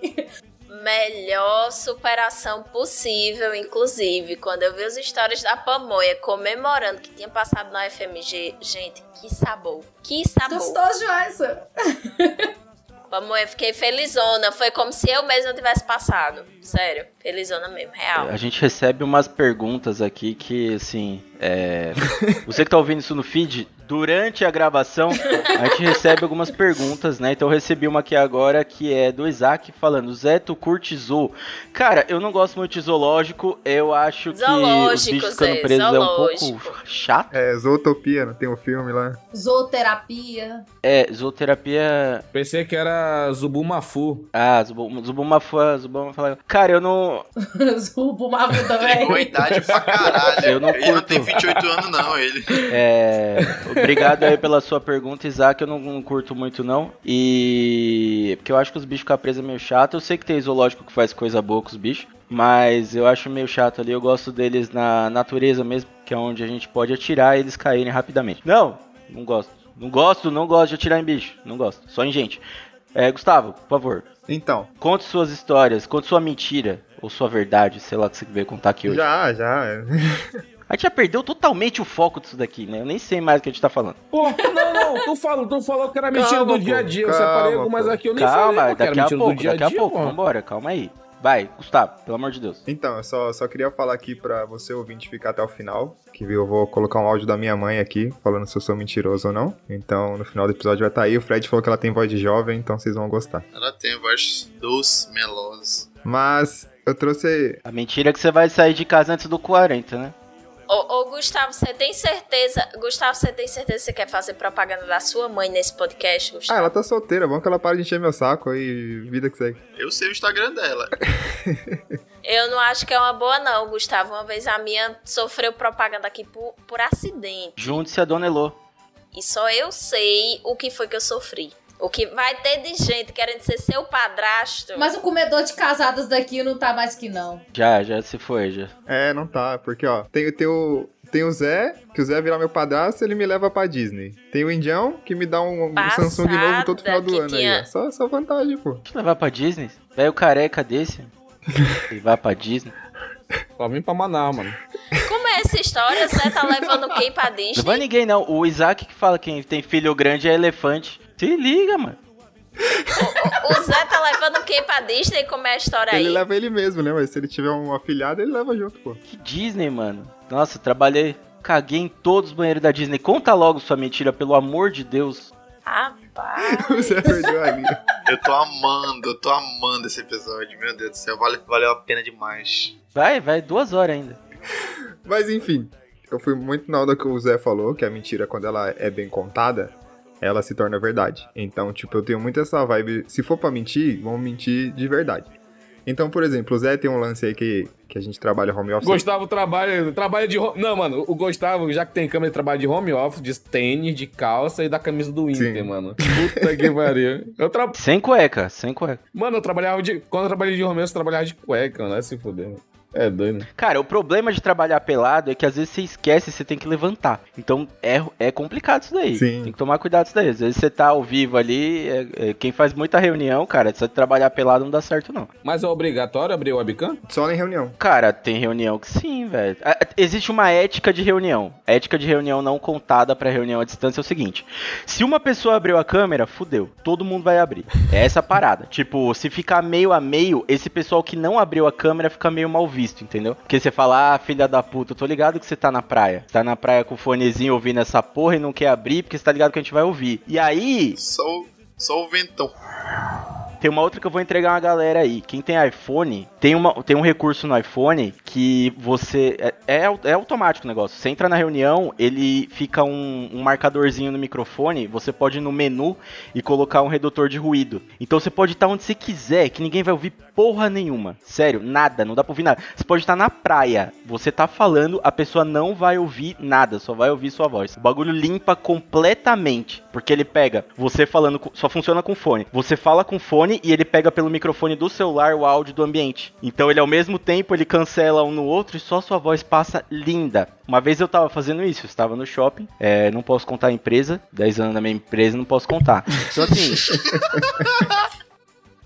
Melhor superação possível, inclusive. Quando eu vi os stories da Pamonha comemorando que tinha passado na FMG, gente, que sabor. Que sabor. Gostoso demais. Pamonha, fiquei felizona. Foi como se eu mesma tivesse passado. Sério, felizona mesmo, real. A gente recebe umas perguntas aqui que, assim, é... Você que tá ouvindo isso no feed, durante a gravação, a gente recebe algumas perguntas, né? Então eu recebi uma aqui agora que é do Isaac falando, Zé, tu curte zoo? Cara, eu não gosto muito de zoológico, eu acho que os Zoológico, bichos ficando presos é um pouco zoológico. chato. É, Zootopia, não tem um filme lá. Zooterapia. É, zooterapia... Pensei que era Zubumafu. Ah, Zubu- Zubumafua, Zubumafua... Cara, eu não... Zubumafu também. a idade pra caralho. Eu não ele não curto. tem 28 anos, não, ele. É, obrigado aí pela sua pergunta, Isaac. Eu não, não curto muito, não. E. Porque eu acho que os bichos ficam presos é meio chato. Eu sei que tem zoológico que faz coisa boa com os bichos. Mas eu acho meio chato ali. Eu gosto deles na natureza mesmo, que é onde a gente pode atirar e eles caírem rapidamente. Não, não gosto. Não gosto, não gosto de atirar em bicho. Não gosto. Só em gente. É, Gustavo, por favor, Então, conte suas histórias, conte sua mentira. Ou sua verdade, sei lá o que você veio contar aqui hoje. já, já. A gente já perdeu totalmente o foco disso daqui, né? Eu nem sei mais o que a gente tá falando. Pô, não, não, tu falou, tu falou que era mentira Calma, do dia a dia. Eu calma, separei algumas aqui, eu nem falei Calma, pô, que era daqui a mentira pouco, do dia a daqui a dia, pouco, pô. vambora, calma aí. Vai, Gustavo, pelo amor de Deus. Então, eu só, só queria falar aqui pra você ouvinte ficar até o final. Que eu vou colocar um áudio da minha mãe aqui, falando se eu sou mentiroso ou não. Então, no final do episódio vai estar aí. O Fred falou que ela tem voz de jovem, então vocês vão gostar. Ela tem voz doce, melosa. Mas eu trouxe. A mentira é que você vai sair de casa antes do 40, né? Ô, ô, Gustavo, você tem certeza. Gustavo, você tem certeza que você quer fazer propaganda da sua mãe nesse podcast, Ah, Gustavo? ela tá solteira, bom que ela para de encher meu saco aí, vida que segue. Eu sei o Instagram dela. Eu não acho que é uma boa, não, Gustavo. Uma vez a minha sofreu propaganda aqui por, por acidente. Junte-se a Dona Elô. E só eu sei o que foi que eu sofri. O que vai ter de gente querendo ser seu padrasto. Mas o comedor de casadas daqui não tá mais que não. Já, já se foi, já. É, não tá, porque ó, tem, tem o. Tem o Zé, que o Zé virar meu padrasto, ele me leva pra Disney. Tem o Indião, que me dá um, um Samsung novo todo final do que ano aí, tinha- ó. Só, só vantagem, pô. Deixa eu levar pra Disney. Velho careca desse. Levar pra Disney. Pra mim pra Manaus, mano. Como é essa história? Você tá levando quem pra Não vai Disney? ninguém, não. O Isaac que fala que quem tem filho grande é elefante. Se liga, mano. O Zé tá levando quem pra Disney? Como é a história aí? Ele leva ele mesmo, né? Mas se ele tiver um afilhado, ele leva junto, pô. Que Disney, mano. Nossa, trabalhei. Caguei em todos os banheiros da Disney. Conta logo sua mentira, pelo amor de Deus. Rapaz. O Zé perdeu a linha. Eu tô amando, eu tô amando esse episódio, meu Deus do céu, vale, valeu a pena demais. Vai, vai duas horas ainda. Mas enfim, eu fui muito na onda que o Zé falou, que a mentira, quando ela é bem contada, ela se torna verdade. Então, tipo, eu tenho muito essa vibe. Se for pra mentir, vamos mentir de verdade. Então, por exemplo, o Zé tem um lance aí que, que a gente trabalha home office. Gustavo trabalha, trabalha de home... Não, mano, o Gustavo, já que tem câmera, ele trabalha de home office, de tênis, de calça e da camisa do Inter, Sim. mano. Puta que pariu. Eu tra... Sem cueca, sem cueca. Mano, eu trabalhava de... Quando eu trabalhei de home office, eu trabalhava de cueca, mano. Vai se fuder, mano. É doido, né? Cara, o problema de trabalhar pelado é que às vezes você esquece e você tem que levantar. Então é, é complicado isso daí. Sim. Tem que tomar cuidado isso daí. Às vezes você tá ao vivo ali, é- é, quem faz muita reunião, cara, se trabalhar pelado não dá certo não. Mas é obrigatório abrir o webcam? Só em reunião. Cara, tem reunião que sim, velho. Existe uma ética de reunião. A ética de reunião não contada pra reunião à distância é o seguinte: se uma pessoa abriu a câmera, fudeu. Todo mundo vai abrir. É essa a parada. Tipo, se ficar meio a meio, esse pessoal que não abriu a câmera fica meio mal visto, entendeu? Porque você fala, ah, filha da puta, eu tô ligado que você tá na praia. Você tá na praia com o fonezinho ouvindo essa porra e não quer abrir porque você tá ligado que a gente vai ouvir. E aí, Só, só o ventão. Tem uma outra que eu vou entregar uma galera aí. Quem tem iPhone, tem, uma, tem um recurso no iPhone que você. É, é, é automático o negócio. Você entra na reunião, ele fica um, um marcadorzinho no microfone. Você pode ir no menu e colocar um redutor de ruído. Então você pode estar onde você quiser, que ninguém vai ouvir porra nenhuma. Sério, nada, não dá pra ouvir nada. Você pode estar na praia, você tá falando, a pessoa não vai ouvir nada, só vai ouvir sua voz. O bagulho limpa completamente, porque ele pega você falando, só funciona com fone. Você fala com fone e ele pega pelo microfone do celular o áudio do ambiente. Então ele ao mesmo tempo ele cancela um no outro e só sua voz passa linda. Uma vez eu tava fazendo isso, eu estava no shopping, é, não posso contar a empresa, 10 anos na minha empresa, não posso contar. Então assim,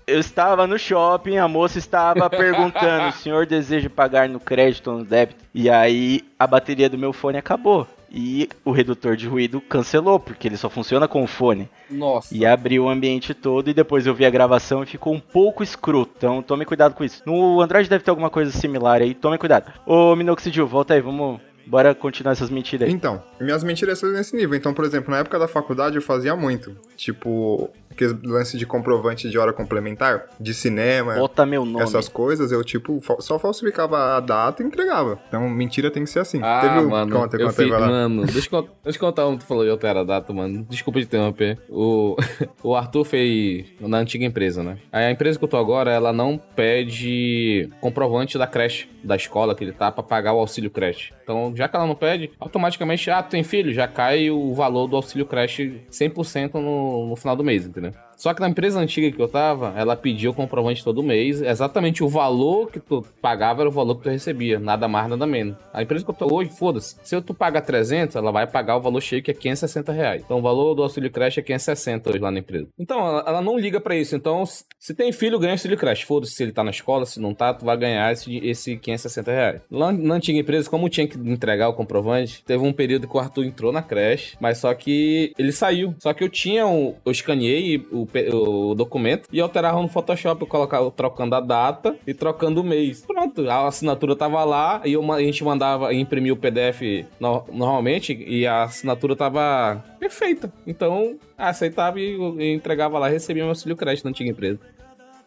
eu estava no shopping, a moça estava perguntando: o senhor deseja pagar no crédito ou no débito? E aí a bateria do meu fone acabou. E o redutor de ruído cancelou, porque ele só funciona com o fone. Nossa. E abriu o ambiente todo e depois eu vi a gravação e ficou um pouco escroto. Então tome cuidado com isso. No Android deve ter alguma coisa similar aí, tome cuidado. Ô Minoxidil, volta aí, vamos. Bora continuar essas mentiras aí. Então, minhas mentiras são nesse nível. Então, por exemplo, na época da faculdade eu fazia muito. Tipo, aquele lance de comprovante de hora complementar, de cinema, Bota meu nome. essas coisas, eu, tipo, só falsificava a data e entregava. Então, mentira tem que ser assim. Ah, Teve mano, Conta, eu conta aí, fi- vai lá. mano, deixa eu, con- deixa eu contar um que tu falou de alterar a data, mano. Desculpa te interromper. O, o Arthur fez na antiga empresa, né? Aí a empresa que eu tô agora, ela não pede comprovante da creche, da escola que ele tá, pra pagar o auxílio creche. Então, já que ela não pede, automaticamente, ah, tu tem filho, já cai o valor do auxílio creche 100% no, no final do mês, entendeu? né? Só que na empresa antiga que eu tava, ela pedia o comprovante todo mês. Exatamente o valor que tu pagava era o valor que tu recebia. Nada mais, nada menos. A empresa que eu tô hoje, foda-se. Se tu pagar 300, ela vai pagar o valor cheio que é 560 reais. Então o valor do auxílio creche é 560 hoje lá na empresa. Então ela, ela não liga pra isso. Então se se tem filho, ganha auxílio creche. Foda-se se ele tá na escola, se não tá, tu vai ganhar esse, esse 560 reais. Lá na antiga empresa, como tinha que entregar o comprovante, teve um período que o Arthur entrou na creche, mas só que ele saiu. Só que eu tinha um, eu escaneei o, o documento e alterava no Photoshop, eu colocava trocando a data e trocando o mês. Pronto, a assinatura tava lá e eu a gente mandava imprimir o PDF no- normalmente e a assinatura tava perfeita. Então, aceitava e, e entregava lá e recebia meu auxílio crédito na antiga empresa.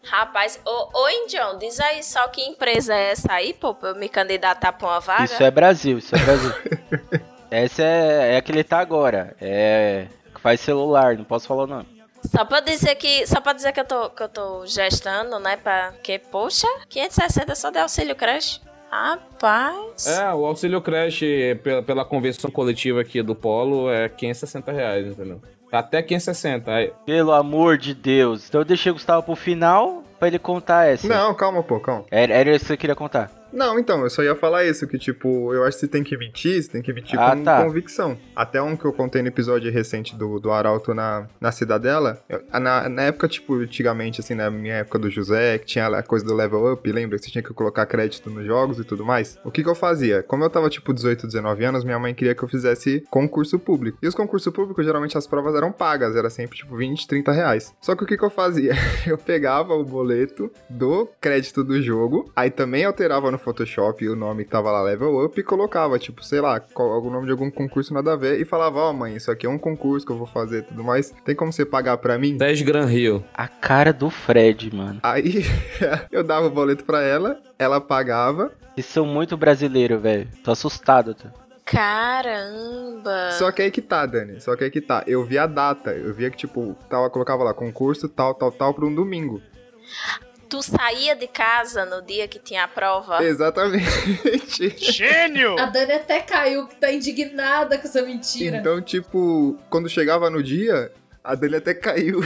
Rapaz, ô, ô Indião, diz aí só que empresa é essa aí, pô, pra eu me candidatar pra uma vaga? Isso é Brasil, isso é Brasil. Essa é, é a que ele tá agora. É. que Faz celular, não posso falar o nome. Só pra dizer que, só pra dizer que eu tô, que eu tô gestando, né, pra... Que, poxa, 560 só de auxílio creche. Rapaz. É, o auxílio creche pela, pela convenção coletiva aqui do Polo é 560 reais, entendeu? Até 560. Aí, Pelo amor de Deus. Então eu deixei o Gustavo pro final pra ele contar essa. Não, calma, pô, calma. Era, era isso que você queria contar. Não, então, eu só ia falar isso, que tipo, eu acho que você tem que mentir, você tem que mentir Ah, com tá. convicção. Até um que eu contei no episódio recente do, do Arauto na, na Cidadela, eu- na, na época, tipo, antigamente, assim, na minha época do José, que tinha a coisa do level up, lembra que você tinha que colocar crédito nos jogos e tudo mais? O que que eu fazia? Como eu tava, tipo, 18, 19 anos, minha mãe queria que eu fizesse concurso público. E os concursos públicos, geralmente, as provas eram pagas, era sempre, tipo, 20, 30 reais. Só que o que que eu fazia? Eu pegava o boleto do crédito do jogo, aí também alterava no Photoshop o nome que tava lá Level Up e colocava, tipo, sei lá, qual- algum nome de algum concurso nada a ver e falava, ó mãe, isso aqui é um concurso que eu vou fazer e tudo mais. Tem como você pagar pra mim? 10 Gran Rio. A cara do Fred, mano. Aí eu dava o boleto pra ela, ela pagava, Vocês são muito brasileiros, velho. Tô assustado, tá? Caramba. Só que aí que tá, Dani. Só que aí que tá. Eu via a data. Eu via que, tipo, tava, colocava lá concurso tal, tal, tal pra um domingo. Tu saía de casa no dia que tinha a prova? Exatamente. Gênio! A Dani até caiu, que tá indignada com essa mentira. Então, tipo, quando chegava no dia, a Dani até caiu.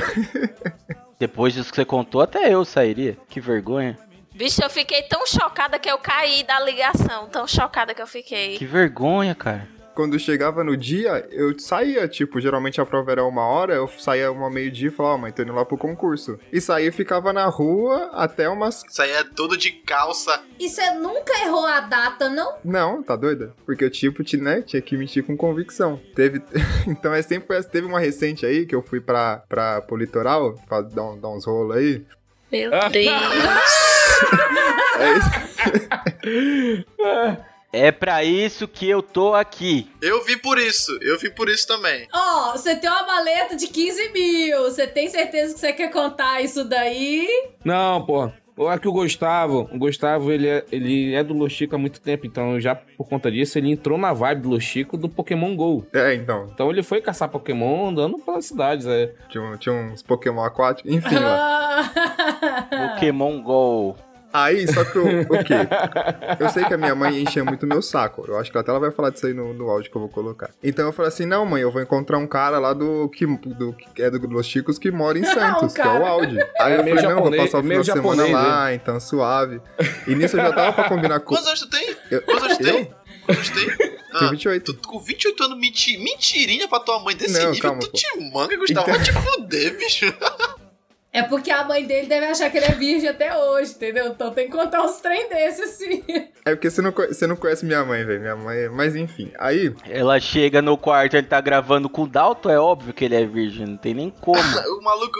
Depois disso que você contou, até eu sairia. Que vergonha. Bicho, eu fiquei tão chocada que eu caí da ligação. Tão chocada que eu fiquei. Que vergonha, cara. Quando chegava no dia, eu saía, tipo, geralmente a prova era uma hora, eu saía uma meio-dia e falava, ó, mãe, tô indo lá pro concurso. E saía e ficava na rua até umas. Isso aí é tudo de calça. E você nunca errou a data, não? Não, tá doida? Porque eu, tipo, ti- né, tinha que mentir com convicção. Teve. então é sempre essa. Teve uma recente aí que eu fui pra, pra, pro litoral, pra dar, um- dar uns rolos aí. Meu Deus. É isso. É pra isso que eu tô aqui. Eu vi por isso, eu vi por isso também. Ó, você tem uma maleta de 15 mil. Você tem certeza que você quer contar isso daí? Não, pô. É que o Gustavo, o Gustavo, ele é, ele é do Los Chico há muito tempo, então já por conta disso ele entrou na vibe do Los Chico do Pokémon GO. É, então. Então ele foi caçar Pokémon andando pelas cidades, é. Tinha, tinha uns Pokémon aquáticos. Enfim, ó. Ah. Pokémon GO. Aí, só que o, o quê? Eu sei que a minha mãe enchia muito meu saco. Eu acho que até ela vai falar disso aí no, no áudio que eu vou colocar. Então eu falei assim: não, mãe, eu vou encontrar um cara lá do que, do, que é do Los Chicos que mora em Santos, que é o Audi. Aí É eu meio falei: não, vou passar o final de semana japonês, lá, então suave. E nisso eu já tava pra combinar com. Quantos anos tu tem? Eu, Quantos anos tu eu? tem? Quantos tem? Tenho Ah, 28. tu com 28 anos, menti, mentirinha pra tua mãe desse Não, nível, calma, tu pô. te manga, Gustavo, Então- vai te fuder, bicho. É porque a mãe dele deve achar que ele é virgem até hoje, entendeu? Então tem que contar uns trem desses assim. É porque você não, você não conhece minha mãe, velho. Minha mãe. é- Mas enfim. Aí. Ela chega no quarto, ele tá gravando com o Dalton, é óbvio que ele é virgem, não tem nem como. O maluco.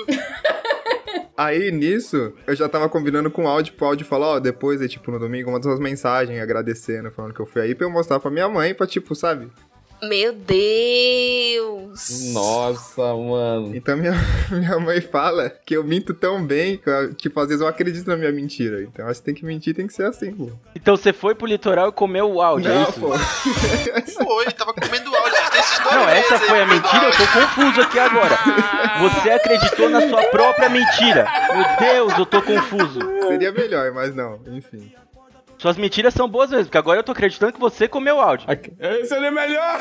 Aí nisso, eu já tava combinando com o áudio pro áudio falar, ó, depois, aí, tipo, no domingo, mandar umas mensagens agradecendo, falando que eu fui aí pra eu mostrar pra minha mãe, pra, tipo, sabe? Meu Deus. Nossa, mano. Então minha, minha mãe fala que eu minto tão bem que, eu- tipo, às vezes eu acredito na minha mentira. Então acho que tem que mentir, tem que ser assim, pô. Então você foi pro litoral e comeu o áudio, é Não, isso? pô. Foi, tava comendo áudio Não, essa aí, foi a mentira, eu tô confuso aqui agora. Você acreditou na sua própria mentira. Meu Deus, eu tô confuso. Seria melhor, mas não, enfim. Suas mentiras são boas mesmo, porque agora eu tô acreditando que você comeu o áudio. Aqui- Esse ele é melhor!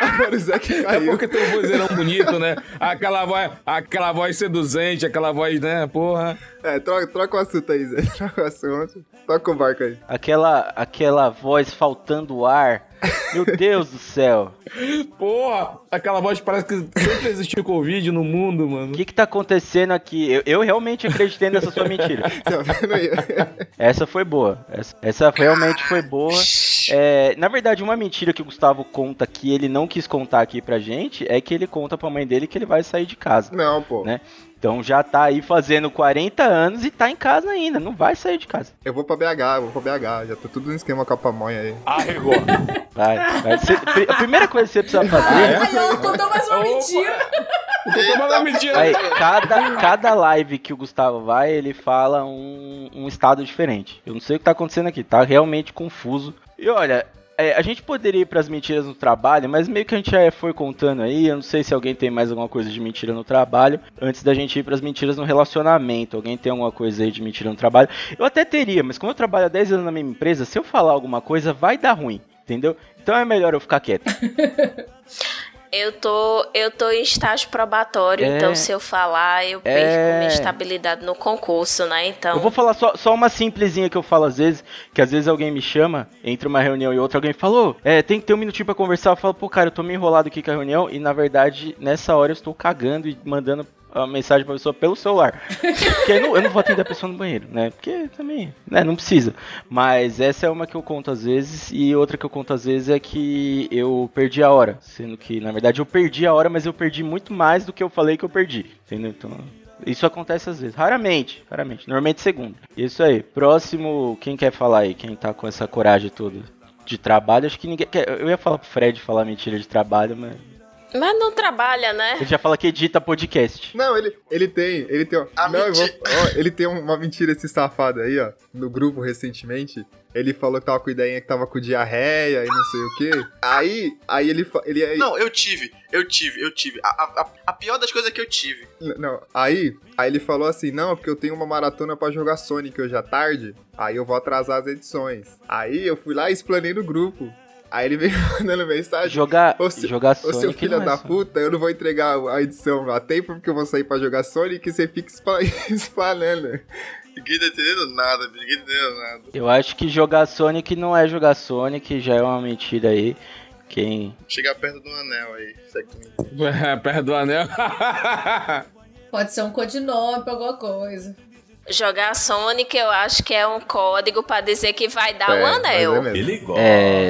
Agora o Zé que É caiu. porque tem um vozeirão bonito, né? Aquela voz, aquela voz seduzente, aquela voz, né? Porra. É, troca, troca o assunto aí, Zé. Troca o assunto. Toca o barco aí. Aquela, aquela voz faltando ar. Meu Deus do céu. Porra! Aquela voz parece que sempre existiu Covid no mundo, mano. O que que tá acontecendo aqui? Eu, eu realmente acreditei nessa sua mentira. Tá vendo aí? Essa foi boa. Essa, essa realmente foi boa. É, na verdade, uma mentira que o Gustavo conta que ele não quis contar aqui pra gente é que ele conta pra mãe dele que ele vai sair de casa. Não, pô. Né? Então já tá aí fazendo 40 anos e tá em casa ainda, não vai sair de casa. Eu vou pra BH, eu vou pra BH. Já tô tudo no esquema com a pamonha aí. Arregou. Vai, vai. Cê- a primeira coisa que você precisa fazer Ai, ela contou mais uma mentira. Aí, cada, cada live que o Gustavo vai, ele fala um, um estado diferente. Eu não sei o que tá acontecendo aqui, tá realmente confuso. E olha, é, a gente poderia ir pras mentiras no trabalho, mas meio que a gente já foi contando aí. Eu não sei se alguém tem mais alguma coisa de mentira no trabalho, antes da gente ir pras mentiras no relacionamento. Alguém tem alguma coisa aí de mentira no trabalho? Eu até teria, mas como eu trabalho há 10 anos na mesma empresa, se eu falar alguma coisa, vai dar ruim, entendeu? Então é melhor eu ficar quieto. Eu tô, eu tô em estágio probatório, É. então se eu falar, eu É. perco minha estabilidade no concurso, né? Então. Eu vou falar só, só uma simplesinha que eu falo às vezes, que às vezes alguém me chama, entre uma reunião e outra, alguém falou, é, tem que ter um minutinho pra conversar, eu falo, pô, cara, eu tô meio enrolado aqui com a reunião, e na verdade, nessa hora eu estou cagando e mandando a mensagem pra pessoa pelo celular. Porque eu não, eu não vou atender a pessoa no banheiro, né? Porque também, né, não precisa. Mas essa é uma que eu conto às vezes, e outra que eu conto às vezes é que eu perdi a hora. Sendo que, na verdade, eu perdi a hora, mas eu perdi muito mais do que eu falei que eu perdi. Entendeu? Então, Isso acontece às vezes. Raramente, raramente. Normalmente segunda. Isso aí. Próximo, quem quer falar aí? Quem tá com essa coragem toda de trabalho? Acho que ninguém quer. Eu ia falar pro Fred falar mentira de trabalho, mas. Mas não trabalha, né? Ele já fala que edita podcast. Não, ele, ele tem, ele tem, não, vou- ó, ele tem uma mentira esse safado aí, ó, no grupo recentemente. Ele falou que tava com ideinha que tava com diarreia e não sei o quê. Aí, aí ele, ele aí, Não, eu tive, eu tive, eu tive. A, a, a- pior das coisas é que eu tive. não, aí, aí ele falou assim, não, porque eu tenho uma maratona pra jogar Sonic hoje à tarde, aí eu vou atrasar as edições. Aí eu fui lá e explanei no grupo. Aí ele veio mandando mensagem. Jogar, Ô, seu- jogar Ô seu Sonic filho não é da puta, eu não vou entregar a edição a tempo porque eu vou sair pra jogar Sonic e você fica espalhando. Ninguém tá entendendo nada, ninguém tá entendendo nada. Eu acho que jogar Sonic não é jogar Sonic, já é uma mentira aí. Quem. Chegar perto do anel aí. Perto do anel. Pode ser um codinome pra alguma coisa. Jogar Sonic, eu acho que é um código pra dizer que vai dar É, um mas anel. é. Ele gosta. É,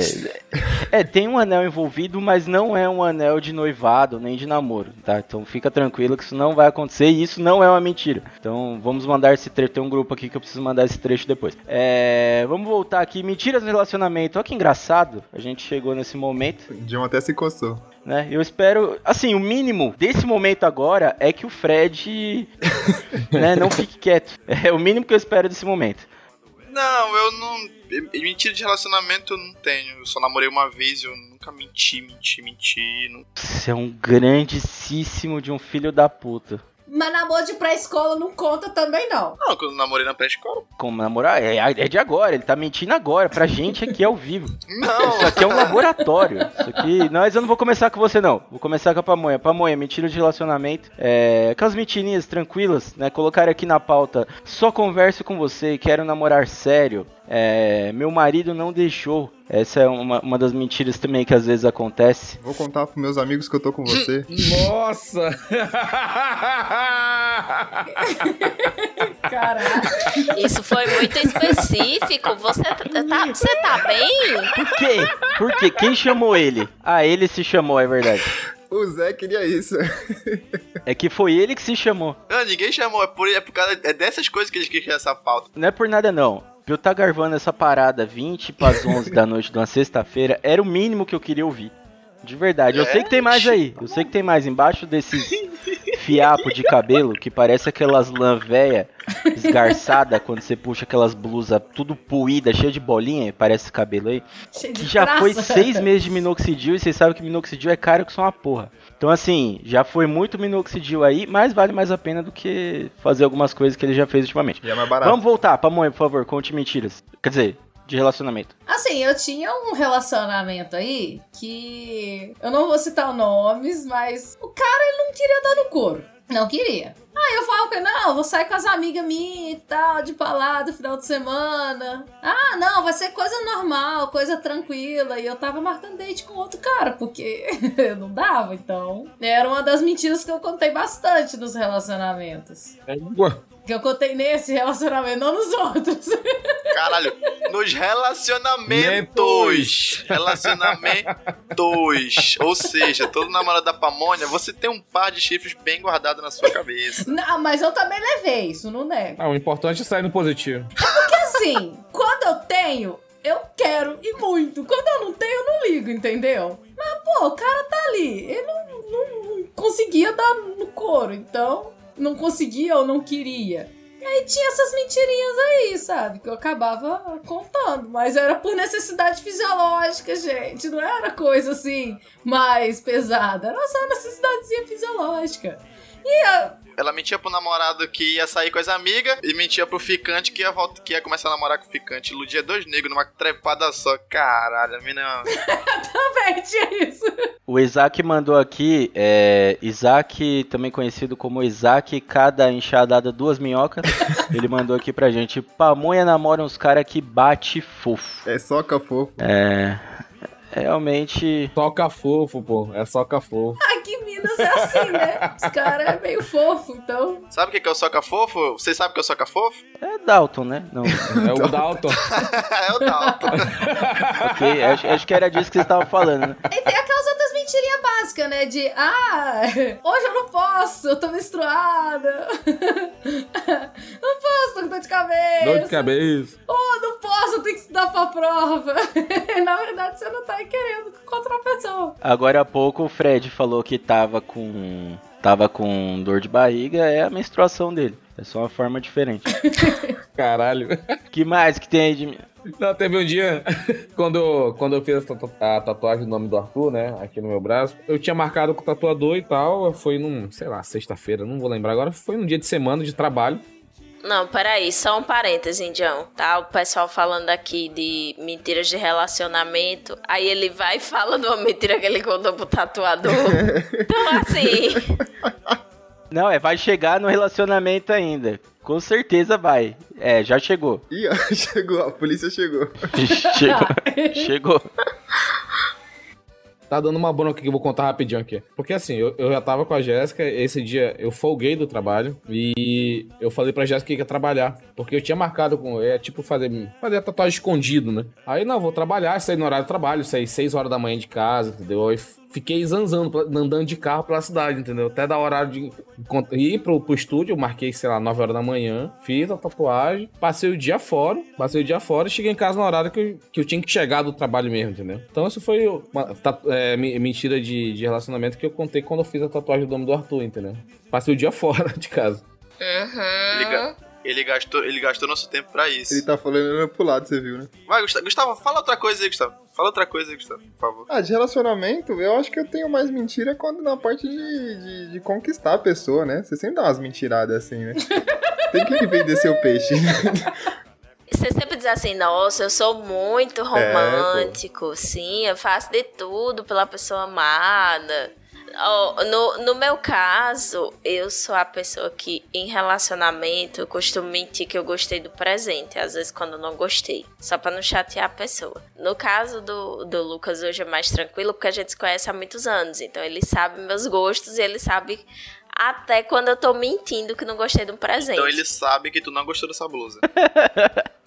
é, tem um anel envolvido, mas não é um anel de noivado nem de namoro, tá? Então fica tranquilo que isso não vai acontecer e isso não é uma mentira. Então vamos mandar esse trecho. Tem um grupo aqui que eu preciso mandar esse trecho depois. É, vamos voltar aqui. Mentiras no relacionamento. Olha que engraçado. A gente chegou nesse momento. John até se coçou. Né? Eu espero, assim, o mínimo desse momento agora é que o Fred né, não fique quieto. É o mínimo que eu espero desse momento. Não, eu não. Mentira de relacionamento eu não tenho. Eu só namorei uma vez e eu nunca menti, menti, menti. Não... Você é um grandíssimo de um filho da puta. Mas namoro de pré-escola não conta também, não. Não, quando eu namorei na pré-escola. Como namorar? É, é de agora, ele tá mentindo agora. Pra gente aqui ao vivo. Não, Isso aqui é um laboratório. Isso aqui. Não, mas eu não vou começar com você, não. Vou começar com a Pamonha. Pamonha, mentira de relacionamento. É. Aquelas mentirinhas tranquilas, né? Colocar aqui na pauta. Só converso com você, quero namorar sério. É. Meu marido não deixou. Essa é uma, uma das mentiras também que às vezes acontece. Vou contar pros meus amigos que eu tô com você. Nossa! Caraca. Isso foi muito específico. Você tá, tá- você tá bem? Por quê? Por quê? Quem chamou ele? Ah, ele se chamou, é verdade. O Zé queria isso. É que foi ele que se chamou. não, ninguém chamou. É por, é por causa. É dessas coisas que eles queriam essa pauta. Não é por nada não. Pra eu estar gravando essa parada 20 para as 11 da noite de uma sexta-feira, era o mínimo que eu queria ouvir. De verdade. Eu sei que tem mais aí. Eu sei que tem mais. Embaixo desses fiapo de cabelo, que parece aquelas lã véia esgarçada, quando você puxa aquelas blusas tudo puída, cheia de bolinha, parece esse cabelo aí. Cheio Que já foi seis meses de minoxidil e vocês sabem que minoxidil é caro que só uma porra. Então assim, já foi muito minoxidil aí, mas vale mais a pena do que fazer algumas coisas que ele já fez ultimamente. E é mais barato. Vamos voltar, Pamonha, por favor, conte mentiras. Quer dizer, de relacionamento. Assim, eu tinha um relacionamento aí que. Eu não vou citar nomes, mas o cara ele não queria dar no couro. Não queria. Aí eu falava com ele, não, vou sair com as amigas minhas e tal, de balada, final de semana. Ah, não, vai ser coisa normal, coisa tranquila. E eu tava marcando date com outro cara, porque não dava, então. Era uma das mentiras que eu contei bastante nos relacionamentos. Que eu contei nesse relacionamento, não nos outros. Caralho, nos relacionamentos. Relacionamentos. Ou seja, todo namorado da pamonha, você tem um par de chifres bem guardado na sua cabeça. não, mas eu também levei, isso não nego. Ah, o importante é sair no positivo. Porque assim, quando eu tenho, eu quero e muito. Quando eu não tenho, eu não ligo, entendeu? Mas, pô, o cara tá ali. Ele não, não- não conseguia dar no couro, então não conseguia ou não queria. E aí tinha essas mentirinhas aí, sabe? Que eu acabava contando. Mas era por necessidade fisiológica, gente. Não era coisa assim mais pesada. Era só necessidadezinha fisiológica. E Ela mentia pro namorado que ia sair com as amigas e mentia pro ficante que ia, volta, que ia começar a namorar com o ficante. Iludia dois negros numa trepada só. Caralho, a mina. também tinha isso. O Isaac mandou aqui, é, Isaac, também conhecido como Isaac, cada enxadada duas minhocas. Ele mandou aqui pra gente: Pamonha namora uns cara que bate fofo. É soca fofo. É. Realmente. Soca fofo, pô. É soca fofo. Aqui em Minas é assim, né? Os caras é meio fofo, então. Sabe o que que é o soca fofo? Vocês sabem o que é o soca fofo? É Dalton, né? Não. É o Dalton. é o Dalton. ok, acho, acho que era disso que vocês estavam falando, né? E tem básica, né? De, ah, hoje eu não posso, eu tô menstruada. não posso, tô com dor de cabeça. Dor de cabeça. Oh, não posso, eu tenho que estudar pra prova. Na verdade, você não tá aí querendo contra a pessoa. Agora há pouco o Fred falou que tava com. Tava com dor de barriga, é a menstruação dele. É só uma forma diferente. Caralho. que mais que tem aí de mim? Não, teve um dia, quando, quando eu fiz a, tatu- a tatuagem do nome do Arthur, né, aqui no meu braço, eu tinha marcado com o tatuador e tal, foi num, sei lá, sexta-feira, não vou lembrar agora, foi num dia de semana de trabalho. Não, peraí, só um parêntese, Indião. Tá o pessoal falando aqui de mentiras de relacionamento. Aí ele vai e fala de uma mentira que ele contou pro tatuador. Então, assim. Não, é vai chegar no relacionamento ainda. Com certeza vai. É, já chegou. Ih, ó, chegou, a polícia chegou. chegou. chegou. Tá dando uma bronca que eu vou contar rapidinho aqui. Porque assim, eu, eu já tava com a Jéssica, esse dia eu folguei do trabalho e eu falei pra Jéssica que ia trabalhar. Porque eu tinha marcado com. É tipo fazer, fazer a tatuagem escondido, né? Aí não, vou trabalhar, sair no horário de trabalho, sair 6 horas da manhã de casa, entendeu? Aí fiquei zanzando, andando de carro pela cidade, entendeu? Até da horário de ir pro, pro estúdio, marquei, sei lá, 9 horas da manhã, fiz a tatuagem, passei o dia fora, passei o dia fora e cheguei em casa no horário que eu, que eu tinha que chegar do trabalho mesmo, entendeu? Então isso foi uma tatu- é, me- mentira de, de relacionamento que eu contei quando eu fiz a tatuagem do nome do Arthur, entendeu? Passei o dia fora de casa. Uhum. Liga. Ele gastou, ele gastou nosso tempo pra isso. Ele tá falando pro lado, você viu, né? Vai, Gustavo, Gustavo, fala outra coisa aí, Gustavo. Fala outra coisa aí, Gustavo, por favor. Ah, de relacionamento, eu acho que eu tenho mais mentira quando na parte de, de, de conquistar a pessoa, né? Você sempre dá umas mentiradas assim, né? Tem que vender seu peixe. Você sempre diz assim, nossa, eu sou muito romântico, sim, eu faço de tudo pela pessoa amada. Ó, no, no meu caso, eu sou a pessoa que, em relacionamento, eu costumo mentir que eu gostei do presente, às vezes quando eu não gostei, só pra não chatear a pessoa. No caso do, do Lucas, hoje é mais tranquilo, porque a gente se conhece há muitos anos, então ele sabe meus gostos e ele sabe até quando eu tô mentindo que não gostei de um presente. Então ele sabe que tu não gostou dessa blusa.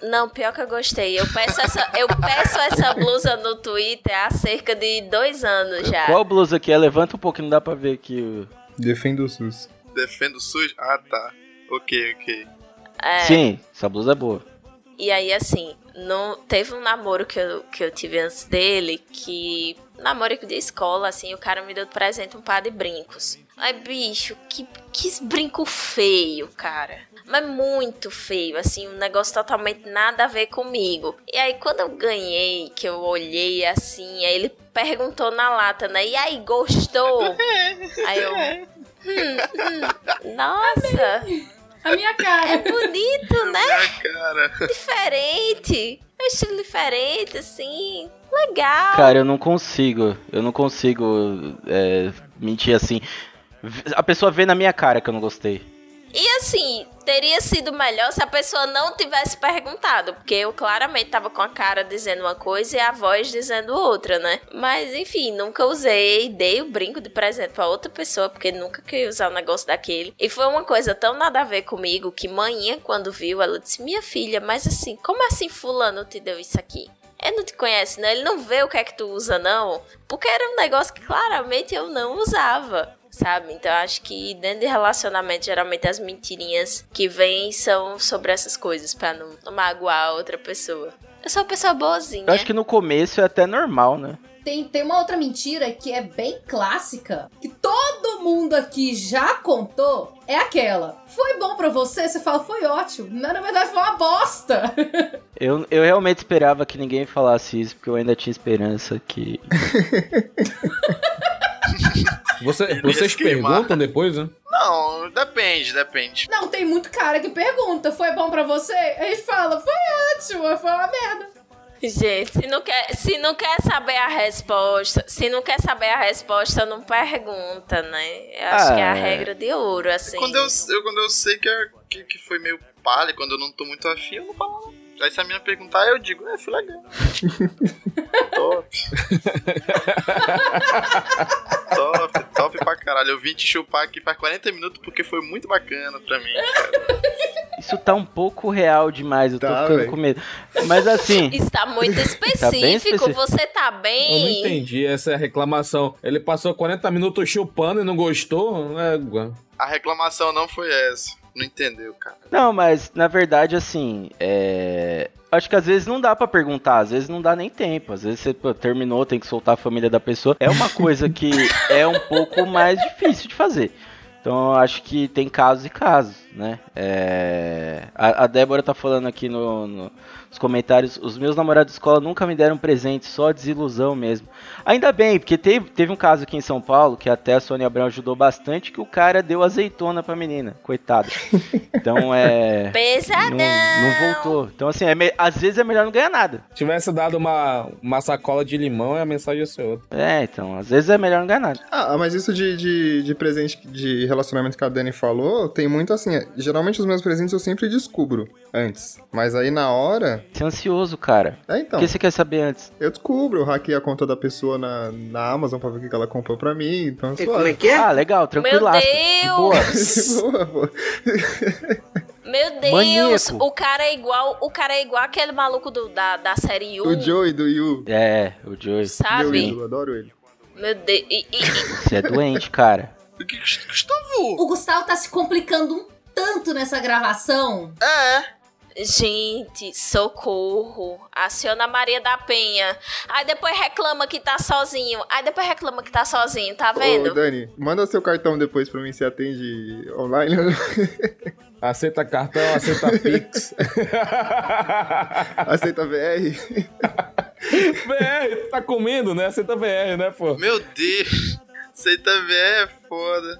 Não, pior que eu gostei. Eu peço essa, eu peço essa blusa no Twitter há cerca de dois anos já. Qual blusa que é? Levanta um pouco, não dá pra ver aqui. o- Defenda o SUS. Defendo o SUS? Ah, tá. Ok, ok. É, Sim, essa blusa é boa. E aí, assim, não, teve um namoro que eu, que eu tive antes dele, que. Namoro de escola, assim, o cara me deu de presente um par de brincos. Ai, bicho, que, que brinco feio, cara. Mas muito feio, assim, um negócio totalmente nada a ver comigo. E aí, quando eu ganhei, que eu olhei assim, aí ele perguntou na lata, né? E aí, gostou? aí eu. Hum, hum, nossa, A minha é cara. bonito, né? Minha cara. diferente. É um estilo diferente, assim. Legal. Cara, eu não consigo. Eu não consigo é, mentir assim. A pessoa vê na minha cara que eu não gostei. E assim, teria sido melhor se a pessoa não tivesse perguntado. Porque eu claramente tava com a cara dizendo uma coisa e a voz dizendo outra, né? Mas enfim, nunca usei. Dei o brinco de presente pra outra pessoa, porque nunca queria usar um negócio daquele. E foi uma coisa tão nada a ver comigo que manhã, quando viu, ela disse: Minha filha, mas assim, como assim Fulano te deu isso aqui? Ele não te conhece, não? Ele não vê o que é que tu usa, não? Porque era um negócio que claramente eu não usava. Sabe? Então acho que dentro de relacionamento, geralmente as mentirinhas que vêm são sobre essas coisas, pra não, não magoar a outra pessoa. Eu sou uma pessoa boazinha. Eu acho que no começo é até normal, né? Tem, tem uma outra mentira que é bem clássica, que todo mundo aqui já contou, é aquela. Foi bom pra você? Você fala, foi ótimo. Não, na verdade, foi uma bosta. Eu, eu realmente esperava que ninguém falasse isso, porque eu ainda tinha esperança que. Você, vocês perguntam depois, né? Não, depende, depende. Não, tem muito cara que pergunta, foi bom pra você? A gente fala, foi ótimo, foi uma merda. Gente, se não, quer, se não quer saber a resposta, se não quer saber a resposta, não pergunta, né? Eu acho Ah, que é a é. regra de ouro, assim. Quando eu, eu- quando eu sei que, é- que, que foi meio palha, quando eu não tô muito afim, eu não falo não. Aí se a minha perguntar, eu digo, é, foi legal. top. top, top pra caralho. Eu vim te chupar aqui faz 40 minutos porque foi muito bacana pra mim. Isso tá um pouco real demais, eu tô Tá, ficando velho. com medo. Mas assim, Está muito bem específico. específico. Você tá Eu não bem. entendi essa reclamação. Ele passou 40 minutos chupando e não gostou? É, A reclamação não foi essa. Não entendeu, cara. Não, mas na verdade, assim, é. Acho que às vezes não dá pra perguntar, às vezes não dá nem tempo. Às vezes você pô, terminou, tem que soltar a família da pessoa. É uma coisa que é um pouco mais difícil de fazer. Então acho que tem casos e casos, né? É, A, a Débora tá falando aqui no- no- nos comentários: os meus namorados de escola nunca me deram presente, só desilusão mesmo. Ainda bem, porque teve, teve um caso aqui em São Paulo que até a Sônia Abrão ajudou bastante, que o cara deu azeitona pra menina, coitado. Então é. Não, Pesadão. não voltou. Então, assim, é me- às vezes é melhor não ganhar nada. Tivesse dado uma, uma sacola de limão, a mensagem ia ser outra. É, então, às vezes é melhor não ganhar nada. Ah, mas isso de, de, de presente de relacionamento que a Dani falou, tem muito assim. é, Geralmente os meus presentes eu sempre descubro antes. Mas aí na hora. Você é ansioso, cara. É O então. que você quer saber antes? Eu descubro, eu hackei a conta da pessoa na, na Amazon pra ver o que ela comprou pra mim. Então, E como é que é? Ah, legal, tranquilo. Deus! Boa. Boa, boa. Meu Deus, Maníaco. o cara é igual, o cara é igual aquele maluco do, da, da série U, O Joey do Yu. É, o Joey. Meu sabe? ídolo, adoro ele. Meu Deus. E, e- e- Você é doente, cara. O que Gustavo? O Gustavo tá se complicando um tanto nessa gravação. É. gente, socorro. Aciona a Maria da Penha. Aí depois reclama que tá sozinho. Aí depois reclama que tá sozinho, tá Ô, vendo? Dani, manda seu cartão depois pra mim se atende online. Aceita cartão, aceita Pix. Aceita VR. VR, tá comendo, né? Aceita VR, né, pô? Meu Deus. Você também é foda.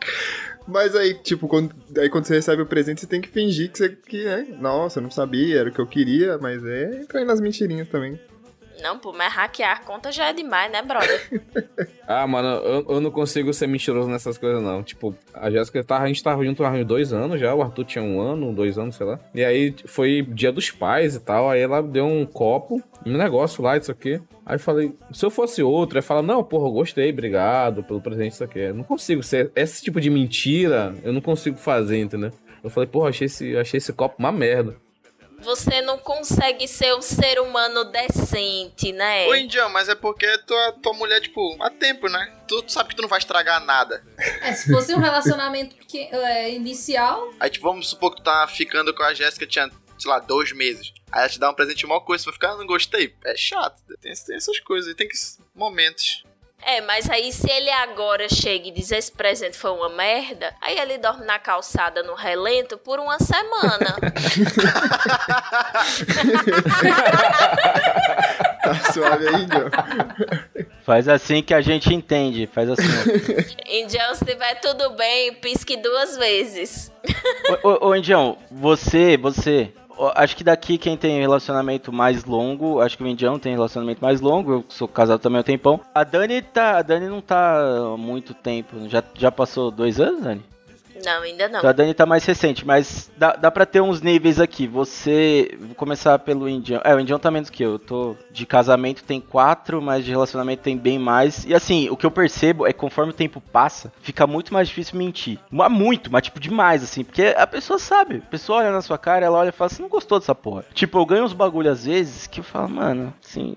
Mas aí, tipo, quando, aí quando você recebe o presente, você tem que fingir que você. Que, né? Nossa, eu não sabia, era o que eu queria, mas é entra aí nas mentirinhas também. Não, pô, mas hackear a conta já é demais, né, brother? Ah, mano, eu, eu não consigo ser mentiroso nessas coisas, não. Tipo, a Jéssica, tava, a gente tava junto há uns dois anos já, o Arthur tinha um ano, dois anos, sei lá. E aí foi dia dos pais e tal, aí ela deu um copo, um negócio lá, isso aqui. Aí eu falei, se eu fosse outro, eu falar, não, porra, eu gostei, obrigado pelo presente, isso aqui. Eu não consigo ser, esse tipo de mentira, eu não consigo fazer, entendeu? Eu falei, porra, achei esse, achei esse copo uma merda. Você não consegue ser um ser humano decente, né? Ô, Indião, mas é porque tua, tua mulher, tipo, há tempo, né? Tu, tu sabe que tu não vai estragar nada. É, se fosse um relacionamento pequen- é, inicial, Aí, tipo, vamos supor que tu tá ficando com a Jéssica, tinha, sei lá, dois meses. Aí ela te dá um presente de uma coisa, você vai ficar, "Ah, não gostei. É chato. Tem, tem essas coisas, tem que. momentos. É, mas aí se ele agora chega e diz esse presente foi uma merda, aí ele dorme na calçada no relento por uma semana. Tá suave aí, John? Faz assim que a gente entende. Faz assim. Indião, se tiver tudo bem, pisque duas vezes. ô, ô, ô, Indião, você, você. Acho que daqui quem tem relacionamento mais longo, acho que o Indião tem relacionamento mais longo, eu sou casado também há um tempão. A Dani tá. A Dani não tá há muito tempo. Já, já passou dois anos, Dani? Não, ainda não. A Dani tá mais recente, mas dá, dá pra ter uns níveis aqui. Você. Vou começar pelo Indião. É, o Indião tá menos que eu. Eu tô. De casamento tem quatro, mas de relacionamento tem bem mais. E assim, o que eu percebo é que conforme o tempo passa, fica muito mais difícil mentir. Mas muito, mas tipo demais, assim. Porque a pessoa sabe. A pessoa olha na sua cara, ela olha e fala, você não gostou dessa porra. Tipo, eu ganho uns bagulho às vezes que eu falo, mano, assim.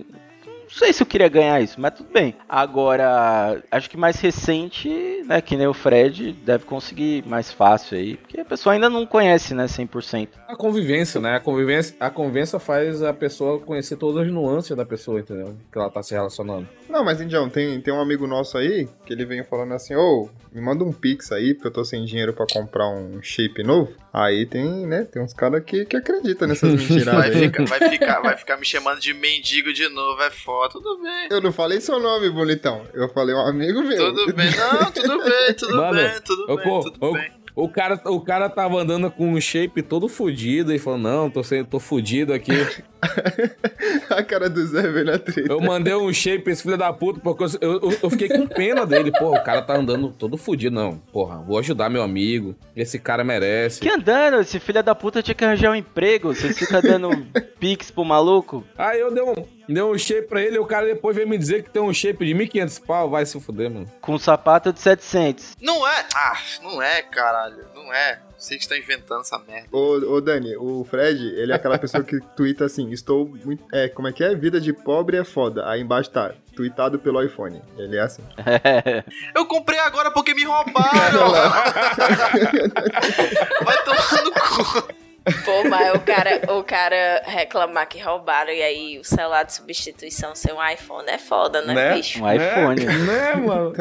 Não sei se eu queria ganhar isso, mas tudo bem. Agora, acho que mais recente, né, que nem o Fred, deve conseguir mais fácil aí, porque a pessoa ainda não conhece, né, 100%. A convivência, né? A convivência, a convivência faz a pessoa conhecer todas as nuances da pessoa, entendeu? Que ela tá se relacionando. Não, mas, Indião, tem, tem um amigo nosso aí que ele veio falando assim: Ô, me manda um pix aí, porque eu tô sem dinheiro pra comprar um shape novo. Aí tem, né, tem uns caras que, que acreditam nessas mentiras Vai aí. ficar, vai, ficar, vai ficar me chamando de mendigo de novo, é foda. Tudo bem. Eu não falei seu nome, bonitão. Eu falei um amigo meu. Tudo bem, não, tudo bem, tudo Mano, bem, tudo eu bem, tudo eu- bem. O cara, o cara tava andando com um shape todo fudido e falou: Não, tô, sem, tô fudido aqui. A cara do Zé veio na treta. Eu mandei um shape, esse filho da puta, porque eu, eu, eu fiquei com pena dele. Porra, o cara tá andando todo fudido. Não, porra, vou ajudar meu amigo. Esse cara merece. Que andando, esse filho da puta tinha que arranjar um emprego, você fica dando pix pro maluco. Aí eu dei um. Deu um shape pra ele e o cara depois veio me dizer que tem um shape de 1.500 pau. Vai se fuder, mano. Com sapato de 700. Não é. Ah, não é, caralho. Não é. Vocês estão inventando essa merda. Ô, ô, Dani, o Fred, ele é aquela pessoa que tuita assim, estou muito... É, como é que é? Vida de pobre é foda. Aí embaixo tá, tweetado pelo iPhone. Ele é assim. Eu comprei agora porque me roubaram. Vai tomar no cu. Pô, mas o cara, o cara reclamar que roubaram e aí o celular de substituição ser um iPhone é foda, né, Né? bicho? Um iPhone. Né, mano?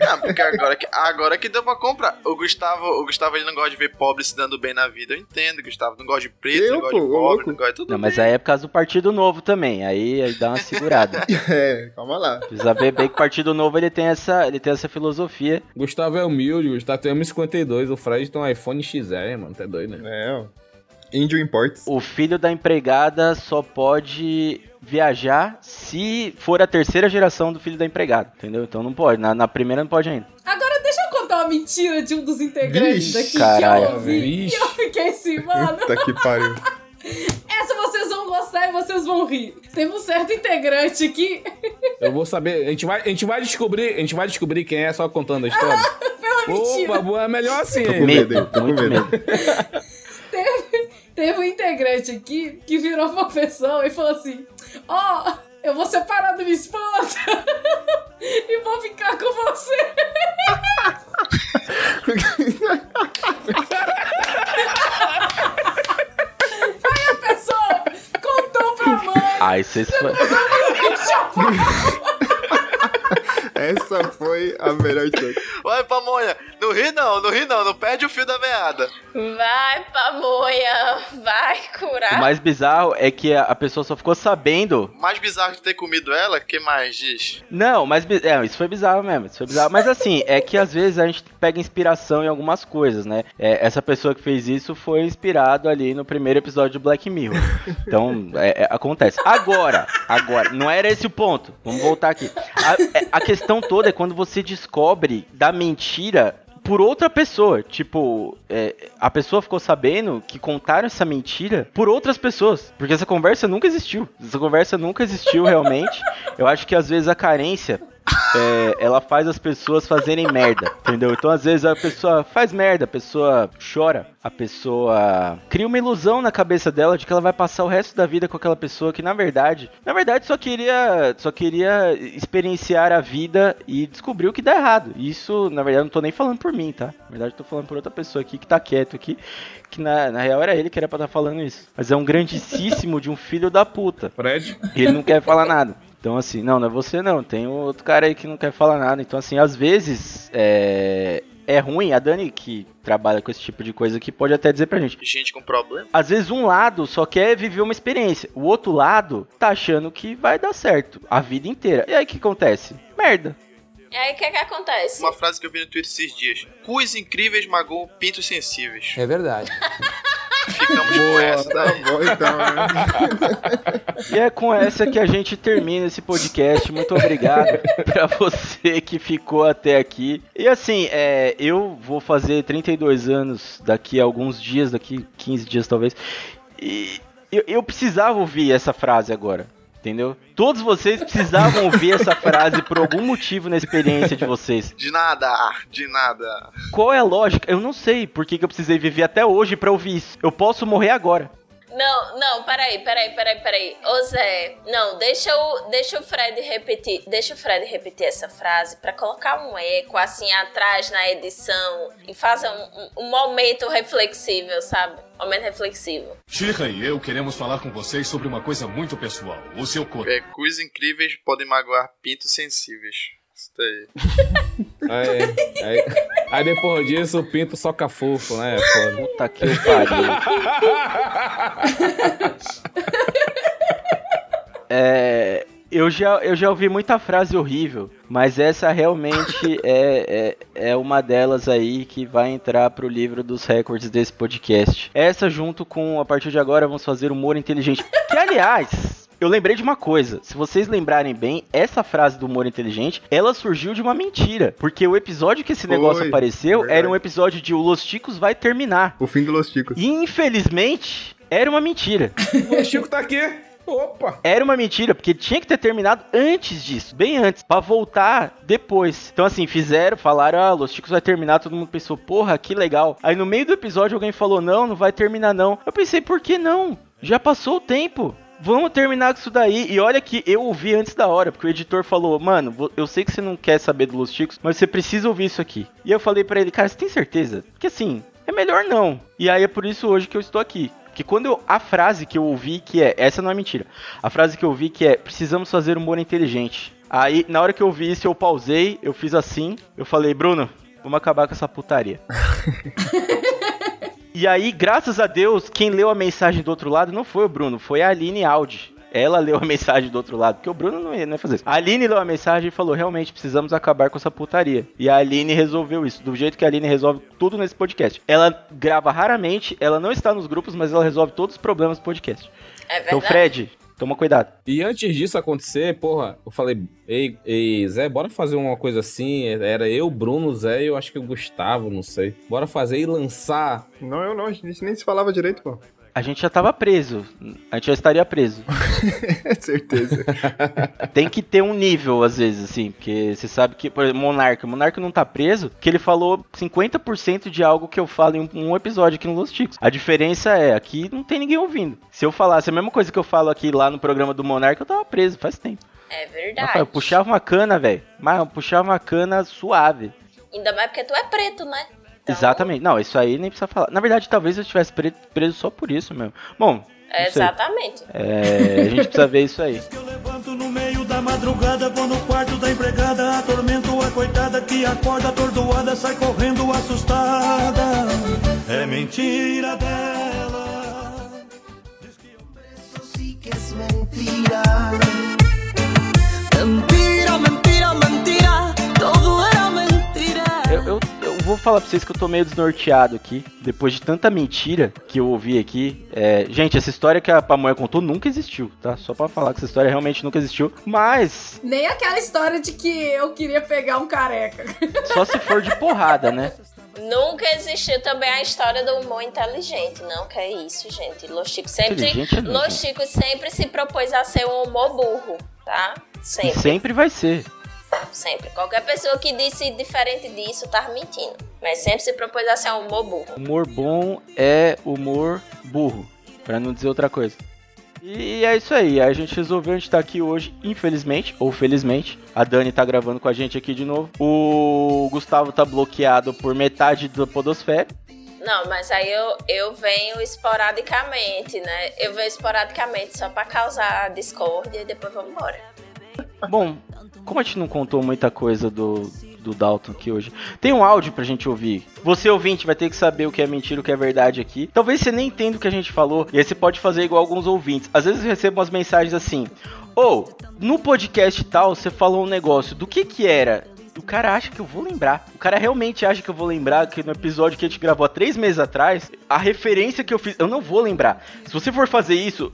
Ah, porque agora que, agora que deu pra comprar. O Gustavo, o Gustavo ele não gosta de ver pobre se dando bem na vida. Eu entendo, Gustavo. Não gosta de preto, Eu, não gosta de pô, ô, pobre, louco. não gosta de tudo. Não, mas bem. aí é por causa do Partido Novo também. Aí, aí dá uma segurada. É, calma lá. Precisa ver bem que o Partido Novo ele tem essa, ele tem essa filosofia. Gustavo é humilde, Gustavo tem 1,52. O Fred tem um iPhone XR, mano. Tá doido, né? É, ó. Índio Imports. O filho da empregada só pode viajar se for a terceira geração do filho da empregada, entendeu? Então não pode. Na, na primeira não pode ainda. Agora deixa eu contar uma mentira de um dos integrantes Vixe, daqui caralho, que eu ouvi. vixe. E eu fiquei assim, mano. Puta que pariu. Essa vocês vão gostar e vocês vão rir. Teve um certo integrante aqui, Eu vou saber. A gente vai, a gente vai descobrir. A gente vai descobrir quem é só contando a história. pela mentira. Opa, boa, é melhor assim, Tô com medo? Tô com medo. Teve, teve um integrante aqui que virou pra pessoa e falou assim: Ó, eu vou separar da minha esposa e vou ficar com você. Aí a pessoa contou pra mãe. Aí vocês. fa- Essa foi a melhor de todas. Vai, pamonha. Não ri não, não ri não. Não perde o fio da meada. Vai, pamonha, vai O curar. mais bizarro é que a pessoa só ficou sabendo. Mais bizarro de ter comido ela, que mais diz? Não, mas é, isso foi bizarro mesmo. Isso foi bizarro. Mas assim, é que às vezes a gente pega inspiração em algumas coisas, né? É, essa pessoa que fez isso foi inspirado ali no primeiro episódio de Black Mirror. Então, é, é, acontece. Agora, agora, não era esse o ponto. Vamos voltar aqui. A, é- a questão toda é quando você descobre da mentira por outra pessoa. Tipo, é, a pessoa ficou sabendo que contaram essa mentira por outras pessoas. Porque essa conversa nunca existiu. Essa conversa nunca existiu realmente. Eu acho que às vezes a carência. É, ela faz as pessoas fazerem merda, entendeu? Então, às vezes, a pessoa faz merda, a pessoa chora, a pessoa cria uma ilusão na cabeça dela de que ela vai passar o resto da vida com aquela pessoa que, na verdade, na verdade, só queria, só queria experienciar a vida e descobriu que dá errado. Isso, na verdade, não tô nem falando por mim, tá? Na verdade, tô falando por outra pessoa aqui que tá quieto aqui, que na, na real era ele que era pra estar falando isso. Mas é um grandíssimo de um filho da puta. Fred? Ele não quer falar nada. Então, assim, não, não é você não. Tem outro cara aí que não quer falar nada. Então, assim, às vezes é, é ruim. A Dani, que trabalha com esse tipo de coisa aqui, pode até dizer pra gente. Gente com problema. Às vezes um lado só quer viver uma experiência. O outro lado tá achando que vai dar certo a vida inteira. E aí o que acontece? Merda. E aí, o que que acontece? Uma frase que eu vi no Twitter esses dias. Cus incríveis magoam pintos sensíveis. É verdade. Ficamos com essa. Tá bom, então, né? E é com essa que a gente termina esse podcast. Muito obrigado pra você que ficou até aqui. E assim, é, eu vou fazer 32 anos daqui a alguns dias, daqui 15 dias talvez. E eu, eu precisava ouvir essa frase agora. Entendeu? Todos vocês precisavam ouvir essa frase por algum motivo na experiência de vocês. De nada, de nada. Qual é a lógica? Eu não sei por que, que eu precisei viver até hoje pra ouvir isso. Eu posso morrer agora. Não, não, peraí, peraí, peraí, peraí. Ô Zé, não, deixa o, deixa o Fred repetir, deixa o Fred repetir essa frase pra colocar um eco assim atrás na edição e fazer um, um- um momento reflexível, sabe? Momento reflexivo. Shira e eu queremos falar com vocês sobre uma coisa muito pessoal. O seu corpo. É, cus incríveis podem magoar pintos sensíveis. Isso daí. Aí, aí, aí depois disso o pinto soca fofo, né? É foda. Puta que eu pariu. É, eu, já, eu já ouvi muita frase horrível, mas essa realmente é, é, é uma delas aí que vai entrar pro livro dos recordes desse podcast. Essa junto com, a partir de agora, vamos fazer humor inteligente. Que, aliás... Eu lembrei de uma coisa, se vocês lembrarem bem, essa frase do humor inteligente, ela surgiu de uma mentira, porque o episódio que esse Foi, negócio apareceu verdade. era um episódio de O Los Ticos vai terminar. O fim do Los Ticos. E infelizmente, era uma mentira. O Chico tá aqui. Opa! Era uma mentira, porque tinha que ter terminado antes disso, bem antes, pra voltar depois. Então, assim, fizeram, falaram, ah, Los Chicos vai terminar, todo mundo pensou, porra, que legal. Aí no meio do episódio alguém falou, não, não vai terminar não. Eu pensei, por que não? Já passou o tempo. Vamos terminar com isso daí. E olha que eu ouvi antes da hora, porque o editor falou, mano, eu sei que você não quer saber do Los Chicos, mas você precisa ouvir isso aqui. E eu falei pra ele, cara, você tem certeza? Porque assim, é melhor não. E aí é por isso hoje que eu estou aqui. Porque quando eu. A frase que eu ouvi que é. Essa não é mentira. A frase que eu ouvi que é. Precisamos fazer humor inteligente. Aí, na hora que eu vi isso, eu pausei, eu fiz assim. Eu falei, Bruno, vamos acabar com essa putaria. e aí, graças a Deus, quem leu a mensagem do outro lado não foi o Bruno, foi a Aline Audi. Ela leu a mensagem do outro lado, porque o Bruno não ia, não ia fazer isso. A Aline leu a mensagem e falou: realmente precisamos acabar com essa putaria. E a Aline resolveu isso, do jeito que a Aline resolve tudo nesse podcast. Ela grava raramente, ela não está nos grupos, mas ela resolve todos os problemas do podcast. É Então, verdade. Fred, toma cuidado. E antes disso acontecer, porra, eu falei, ei, ei, Zé, bora fazer uma coisa assim. Era eu, Bruno, Zé e eu acho que o Gustavo, não sei. Bora fazer e lançar. Não, eu não, a gente nem se falava direito, pô. A gente já tava preso. A gente já estaria preso. Certeza. Tem que ter um nível, às vezes, assim, porque você sabe que, por exemplo, Monarca, o Monarca não tá preso, que ele falou 50% de algo que eu falo em um, episódio aqui no Los Ticos. A diferença é, aqui não tem ninguém ouvindo. Se eu falasse a mesma coisa que eu falo aqui lá no programa do Monarca, eu tava preso faz tempo. É verdade. Eu puxava uma cana, velho. Mas eu puxava uma cana suave. Ainda mais porque tu é preto, né? Então, Exatamente. Não, isso aí nem precisa falar. Na verdade, talvez eu estivesse pre- preso só por isso mesmo. Bom, exatamente. É, a gente precisa ver isso aí. Eu levanto no meio da madrugada, vou no quarto da empregada, atormento a coitada que acorda atordoada, sai correndo assustada. É mentira dela. sí que es mentira. Mentira, mentira, mentira. Todo era mentira. Eu, eu, eu vou falar pra vocês que eu tô meio desnorteado aqui. Depois de tanta mentira que eu ouvi aqui. É, gente, essa história que a Pamonha contou nunca existiu, tá? Só pra falar que essa história realmente nunca existiu. Mas, Nem aquela história de que eu queria pegar um careca. só se for de porrada, né? Nunca existiu também a história do humor inteligente, não? Que é isso, gente. Los Chicos sempre, é nunca. Los Chicos sempre se propôs a ser um humor burro, tá? E Sempre, sempre vai ser. Sempre. Qualquer pessoa que disse diferente disso tá mentindo. Mas sempre se propôs a ser um humor burro. Humor bom é humor burro. Pra não dizer outra coisa. E é isso aí, a gente resolveu, a gente tá aqui hoje, infelizmente, ou felizmente. A Dani tá gravando com a gente aqui de novo. O Gustavo tá bloqueado por metade da podosfera. Não, mas aí eu, eu venho esporadicamente, né? Eu venho esporadicamente só pra causar discórdia e depois vamos embora. Bom, como a gente não contou muita coisa do, do Dalton aqui hoje, tem um áudio pra gente ouvir. Você ouvinte vai ter que saber o que é mentira o que é verdade aqui. Talvez você nem entenda o que a gente falou, e aí você pode fazer igual alguns ouvintes. Às vezes eu recebo umas mensagens assim: Ou, no podcast tal, você falou um negócio, do que que era? O cara acha que eu vou lembrar. O cara realmente acha que eu vou lembrar que no episódio que a gente gravou há três meses atrás, a referência que eu fiz, eu não vou lembrar. Se você for fazer isso,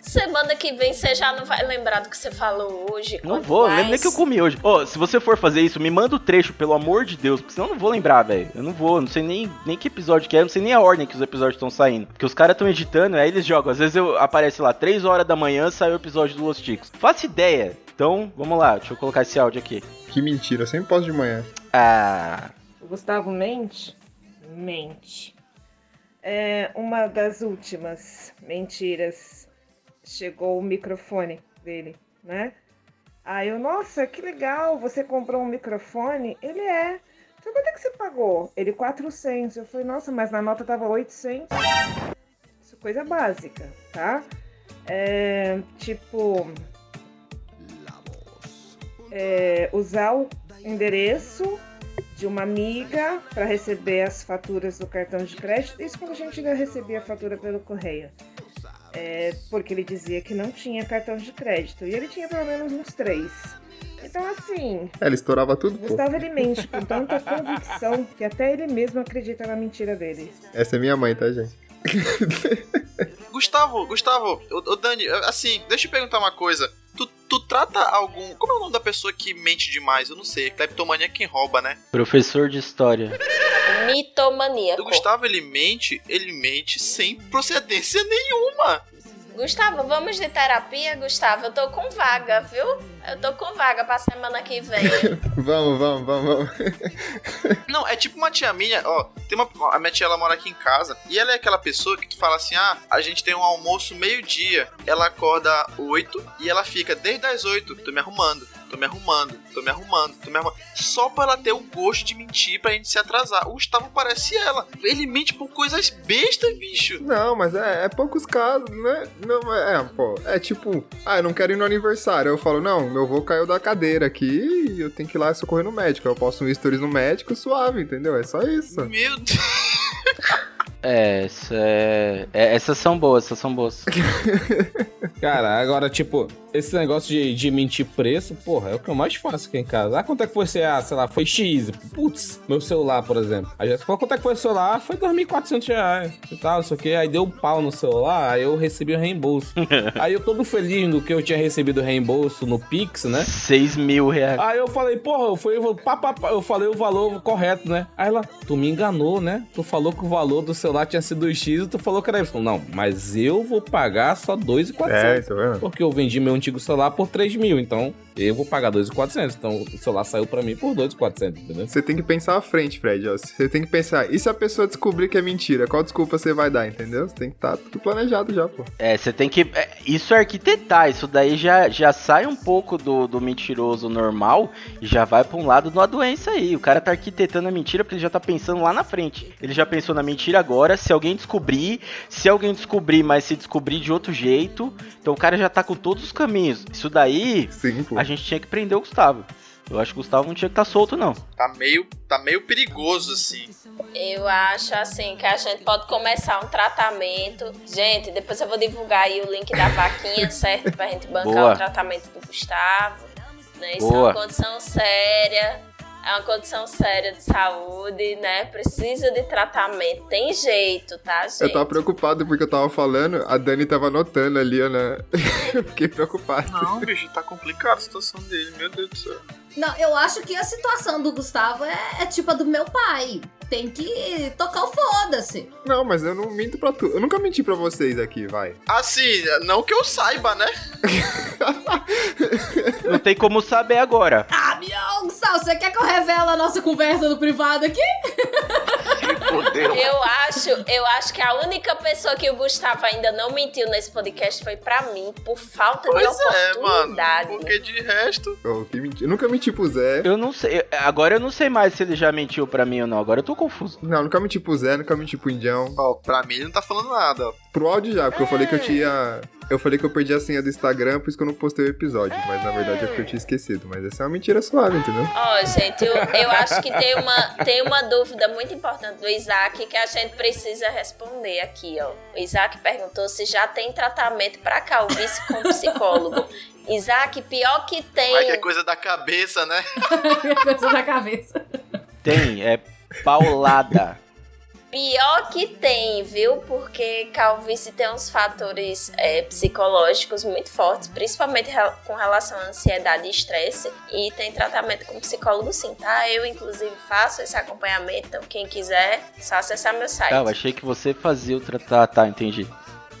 Semana que vem você já não vai lembrar do que você falou hoje. Não vou, mais- lembra que eu comi hoje. Ô, se você for fazer isso, me manda o trecho, pelo amor de Deus, porque senão eu não vou lembrar, velho. Eu não vou, não sei nem, nem que episódio que é, não sei nem a ordem que os episódios estão saindo. Porque os caras estão editando, aí eles jogam. Às vezes eu aparece lá, 3 horas da manhã saiu o episódio do Los Ticos. Faço ideia. Então, vamos lá, deixa eu colocar esse áudio aqui. Que mentira, eu sempre posto de manhã. Ah. O Gustavo mente? Mente. É, uma das últimas mentiras chegou o microfone dele, né? Aí eu, nossa, que legal, você comprou um microfone? Ele é. Então quanto é que você pagou? Ele 400. Eu falei, nossa, mas na nota tava 800. Isso coisa básica, tá? É, tipo, é, usar o endereço de uma amiga para receber as faturas do cartão de crédito. Isso quando a gente ainda recebia a fatura pelo correio. É, porque ele dizia que não tinha cartão de crédito. E ele tinha pelo menos uns três. Então, assim, É, ele estourava tudo, pô. Gustavo ele mente com tanta convicção que até ele mesmo acredita na mentira dele. Essa é minha mãe, tá, gente? Gustavo, Gustavo, ô, ô Dani, assim, deixa eu perguntar uma coisa. Tu, tu trata algum. Como é o nome da pessoa que mente demais? Eu não sei. Cleptomania é quem rouba, né? Professor de história. Mitomaníaco. O Gustavo, ele mente, ele mente sem procedência nenhuma. Gustavo, vamos de terapia, Gustavo? Eu tô com vaga, viu? Eu tô com vaga pra semana que vem. Vamos, vamos, vamos, vamos. Não, é tipo uma tia minha, ó. Tem uma. A minha tia ela mora aqui em casa. E ela é aquela pessoa que tu fala assim: ah, a gente tem um almoço meio-dia. Ela acorda 8 e ela fica desde as 8. Tô me arrumando, tô me arrumando, tô me arrumando, tô me arrumando. Só pra ela ter o gosto de mentir pra gente se atrasar. O Gustavo parece ela. Ele mente por coisas bestas, bicho. Não, mas é, é poucos casos, né? Não, é, pô. É tipo, ah, eu não quero ir no aniversário. Eu falo, não, meu avô caiu da cadeira aqui e eu tenho que ir lá socorrer no médico. Eu posto um stories no médico suave, entendeu? É só isso. Meu Deus. É, isso é... é, essas são boas, essas são boas. Cara, agora, tipo, esse negócio de, de mentir preço, porra, é o que eu mais faço aqui em casa. Ah, quanto é que foi ser, ah, sei lá, foi X. Putz, meu celular, por exemplo. Aí já falou, quanto é que foi o celular? Ah, Foi 2.400 reais e tal, não sei o que. Aí deu um pau no celular, aí eu recebi o reembolso. aí eu todo feliz do que eu tinha recebido o reembolso no Pix, né? 6 mil reais. Aí eu falei, porra, eu, fui, eu, pá, pá, pá, eu falei o valor correto, né? Aí ela, tu me enganou, né? Tu falou que o valor do celular tinha sido X e tu falou que era Y. Não, mas eu vou pagar só 2.400. É, tá vendo? Porque eu vendi meu antigo celular por 3 mil, então eu vou pagar 2.400. Então o celular saiu pra mim por 2.400, entendeu? Você tem que pensar à frente, Fred. Ó. Você tem que pensar, e se a pessoa descobrir que é mentira? Qual desculpa você vai dar, entendeu? Você tem que estar tudo planejado já, pô. É, você tem que. é, Isso é arquitetar, isso daí já, já sai um pouco do, do mentiroso normal e já vai pra um lado de uma doença aí. O cara tá arquitetando a mentira porque ele já tá pensando lá na frente. Ele já pensou na mentira agora, se alguém descobrir, se alguém descobrir, mas se descobrir de outro jeito. Então o cara já tá com todos os caminhos. Isso daí, Sim, pô. A gente tinha que prender o Gustavo. Eu acho que o Gustavo não tinha que estar solto, não. Tá meio, tá meio perigoso, assim. Eu acho assim que a gente pode começar um tratamento. Gente, depois eu vou divulgar aí o link da vaquinha, certo? Pra gente bancar Boa. o tratamento do Gustavo. Né? Isso é Boa. uma condição séria. É uma condição séria de saúde, né? Precisa de tratamento. Tem jeito, tá, gente? Eu tava preocupado porque eu tava falando, a Dani tava anotando ali, né? Eu fiquei preocupado. Não, bicho, tá complicada a situação dele, meu Deus do céu. Não, eu acho que a situação do Gustavo é, é tipo a do meu pai. Tem que tocar o foda-se. Não, mas eu não minto pra tu. Eu nunca menti pra vocês aqui, vai. Assim, não que eu saiba, né? Não tem como saber agora. Ah, meu Gustavo, você quer que eu revele a nossa conversa no privado aqui? Fodeu. Eu acho, eu acho que a única pessoa que o Gustavo ainda não mentiu nesse podcast foi pra mim, por falta de Pois é, mano. oportunidade. Porque de resto. Eu, que menti- eu nunca menti pro Zé. Eu não sei. Agora eu não sei mais se ele já mentiu pra mim ou não. Agora eu tô confuso. Não, nunca menti pro Zé, nunca menti pro Indião. Ó, pra mim ele não tá falando nada, ó. Pro áudio já, porque eu falei que eu tinha. Eu falei que eu perdi a senha do Instagram, por isso que eu não postei o episódio. Mas na verdade é porque eu tinha esquecido. Mas essa é uma mentira suave, entendeu? Ó, gente, eu, eu acho que tem uma, tem uma dúvida muito importante do Isaac que a gente precisa responder aqui, ó. O Isaac perguntou se já tem tratamento pra calvície com psicólogo. Isaac, pior que tem. Mas que é coisa da cabeça, né? Coisa na cabeça. Tem, é paulada. Pior que tem, viu? Porque calvície tem uns fatores é, psicológicos muito fortes, principalmente com relação à ansiedade e estresse. E tem tratamento com psicólogo sim, tá? Eu, inclusive, faço esse acompanhamento. Então, quem quiser, só acessar meu site. Tá, eu achei que você fazia o tratar. Tá, entendi.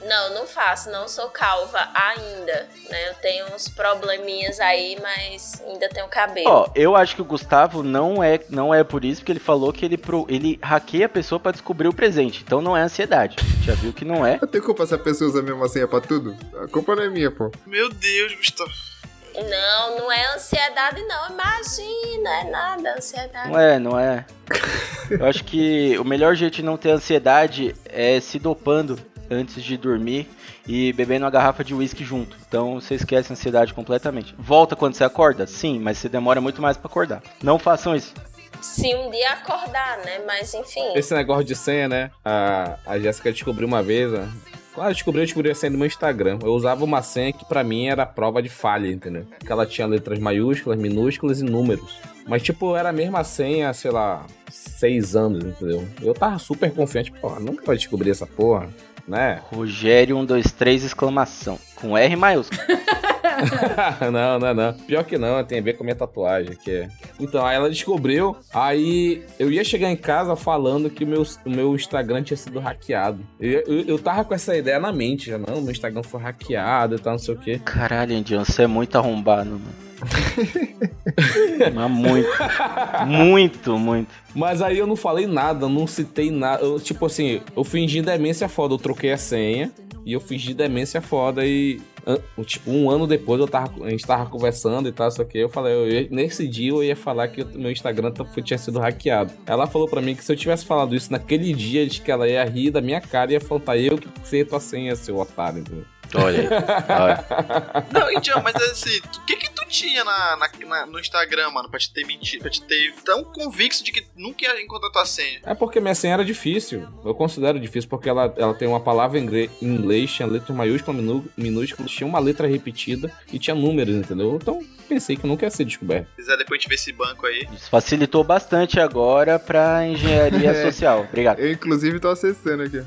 Não, não faço, não sou calva ainda, né? Eu tenho uns probleminhas aí, mas ainda tenho cabelo. Ó, eu acho que o Gustavo não é, não é por isso, porque ele falou que ele, pro, ele hackeia a pessoa pra descobrir o presente. Então não é ansiedade. Já viu que não é? Eu tenho culpa se a pessoa usa a mesma senha pra tudo? A culpa não é minha, pô. Meu Deus, Gustavo. Não, não é ansiedade, não. Imagina, é nada ansiedade. Não é, não é. Eu acho que o melhor jeito de não ter ansiedade é se dopando antes de dormir e bebendo uma garrafa de uísque junto. Então você esquece a ansiedade completamente. Volta quando você acorda? Sim, mas você demora muito mais pra acordar. Não façam isso. Se um dia acordar, né? Mas enfim. Esse negócio de senha, né? A, a Jéssica descobriu uma vez, né? Quando ela descobriu, eu descobri a senha do meu Instagram. Eu usava uma senha que pra mim era prova de falha, entendeu? Que ela tinha letras maiúsculas, minúsculas e números. Mas, tipo, era a mesma senha, sei lá, seis anos, entendeu? Eu tava super confiante, porra, nunca vai descobrir essa porra, né? Rogério 123 exclamação. Com R maiúsculo. não, não, não. Pior que não, tem a ver com a minha tatuagem, que é. Então, aí ela descobriu, aí eu ia chegar em casa falando que o meu, o meu Instagram tinha sido hackeado. Eu, eu, eu tava com essa ideia na mente já, não, meu Instagram foi hackeado e tal, não sei o quê. Caralho, Indião, você é muito arrombado, mano. Mas muito. Muito, muito. Mas aí eu não falei nada, não citei nada. Eu, tipo assim, eu fingi demência foda, eu troquei a senha e eu fingi demência foda e. Tipo, um ano depois eu tava, a gente tava conversando e tal, só que eu falei, eu nesse dia eu ia falar que meu Instagram tinha sido hackeado. Ela falou pra mim que se eu tivesse falado isso naquele dia, diz que ela ia rir da minha cara e ia falar, eu que sei tua senha, seu otário. entendeu? Olha aí. Olha. Não, Indião, mas assim, o que que tu tinha na, na- na- no Instagram, mano, pra te ter mentido, pra te ter tão convicto de que nunca ia encontrar tua senha? É porque minha senha era difícil. Eu considero difícil porque ela, ela tem uma palavra em inglês, tinha letra maiúscula, minú- minúscula, tinha uma letra repetida e tinha números, entendeu? Então pensei que nunca ia ser descoberto. Se quiser depois a gente ver esse banco aí. Isso facilitou bastante agora pra engenharia É. social. Obrigado. Eu, inclusive, tô acessando aqui.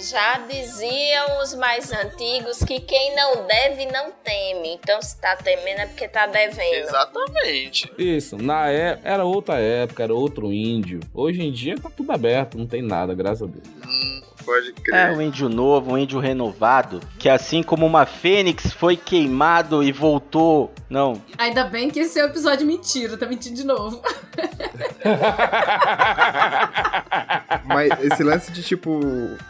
Já diziam os mais antigos que quem não deve não teme. Então se tá temendo é porque tá devendo. Exatamente. Isso, na é, era outra época, era outro índio. Hoje em dia tá tudo aberto, não tem nada, graças a Deus. Hum, pode É crer. um índio novo, um índio renovado, que assim como uma fênix foi queimado e voltou. Não, Ainda bem que esse é o episódio mentira, tá mentindo de novo. Mas esse lance de, tipo,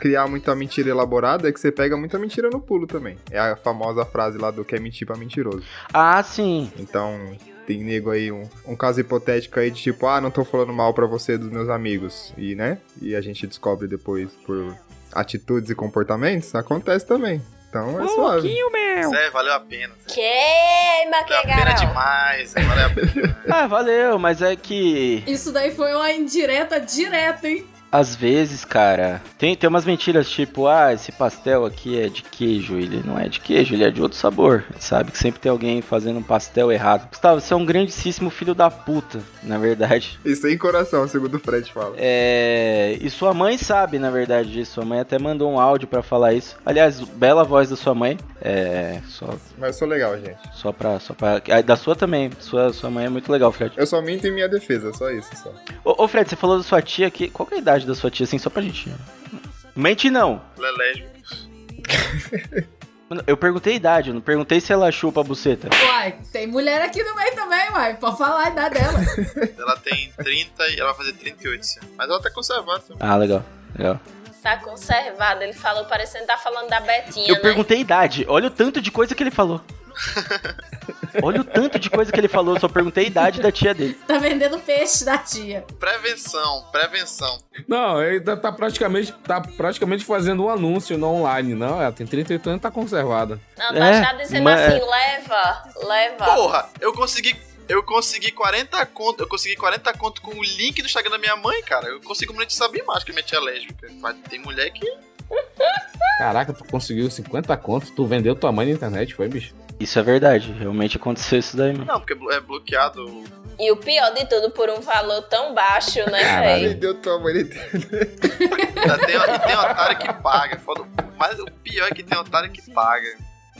criar muita mentira elaborada é que você pega muita mentira no pulo também. É a famosa frase lá do que é mentir pra mentiroso. Ah, sim. Então, tem nego aí, um, um caso hipotético aí de tipo, ah, não tô falando mal pra você dos meus amigos. E, né? E a gente descobre depois por atitudes e comportamentos, acontece também. Então é suave. Zé, valeu a pena. Zé. Queima que Valeu a pena demais, Zé, valeu a pena. Ah, valeu, mas é que Isso daí foi uma indireta direta, hein? Às vezes, cara, tem, tem umas mentiras tipo, ah, esse pastel aqui é de queijo, ele não é de queijo, ele é de outro sabor. Sabe que sempre tem alguém fazendo um pastel errado. Gustavo, você é um grandíssimo filho da puta, na verdade. E sem coração, segundo o Fred fala. É. E sua mãe sabe, na verdade, disso. Sua mãe até mandou um áudio pra falar isso. Aliás, bela voz da sua mãe. É. Só, Mas sou legal, gente. só pra. Só pra... ah, Da sua também. Sua, sua mãe é muito legal, Fred. Eu só minto em minha defesa, só isso, só. Ô, ô, Fred, você falou da sua tia aqui. Qual que é a idade da sua tia, assim, só pra gente. Mente não. Ela é lésbica. Mano, Eu perguntei a idade, eu não perguntei se ela chupa a buceta. Uai, tem mulher aqui no meio também, uai. Pode falar a idade dela. Ela tem 30 e ela vai fazer 38 esse ano. Mas ela tá conservada. também. Ah, legal. Legal. Tá conservado. Ele falou parecendo que tá falando da Betinha, Eu né? perguntei a idade. Olha o tanto de coisa que ele falou. Olha o tanto de coisa que ele falou. Eu só perguntei a idade da tia dele. tá vendendo peixe da tia. Prevenção, prevenção. Não, ele tá, tá praticamente, tá praticamente fazendo um anúncio no online. Não, ela tem 38 anos e tá conservada. Não, tá É, já dizendo mas- assim, leva, leva. Porra, eu consegui. Eu consegui 40 conto, eu consegui 40 conto com o link do Instagram da minha mãe, cara. Eu consigo monetizar bem mais que minha tia é lésbica. Mas tem mulher que. Caraca, tu conseguiu 50 contos, tu vendeu tua mãe na internet, foi, bicho? Isso é verdade. Realmente aconteceu isso daí, mano. Não, porque é bloqueado. E o pior de tudo, por um valor tão baixo, né, véi? Ele deu tua mãe Tem, tem otário que paga. Foda. Mas o pior é que tem otário que paga.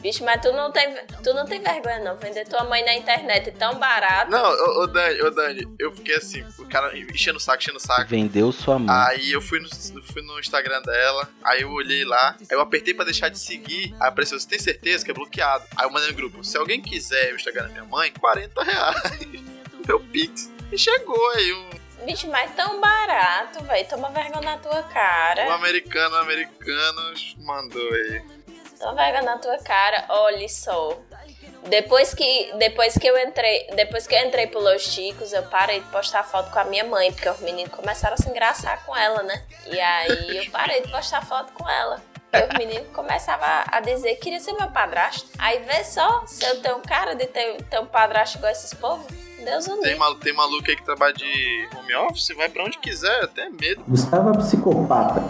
Bicho, mas tu não tem, tu não tem vergonha não, vender tua mãe na internet tão barato. Não, ô, ô Dani, ô Dani, eu fiquei assim, o cara enchendo o saco, enchendo o saco. Vendeu sua mãe. Aí eu fui no, fui no Instagram dela, aí eu olhei lá, aí eu apertei pra deixar de seguir, aí apareceu, você tem certeza que é bloqueado? Aí eu mandei no grupo, se alguém quiser o Instagram da minha mãe, 40 reais, meu pix. E chegou aí um, Bicho, mas tão barato, véi. Toma vergonha na tua um cara. americano, um americano mandou aí. Toma vergonha na tua cara. Olha só. Depois que, depois que eu entrei, depois que eu entrei pro Los Chicos, eu parei de postar foto com a minha mãe, porque os meninos começaram a se engraçar com ela, né? E aí eu parei de postar foto com ela. E os meninos começavam a dizer que queria ser meu padrasto. Aí vê só, se eu tenho cara de ter, ter um padrasto igual esses povos, Deus o Tem, malu, tem maluco aí que trabalha de home office, vai pra onde quiser, até medo. Gustavo é psicopata.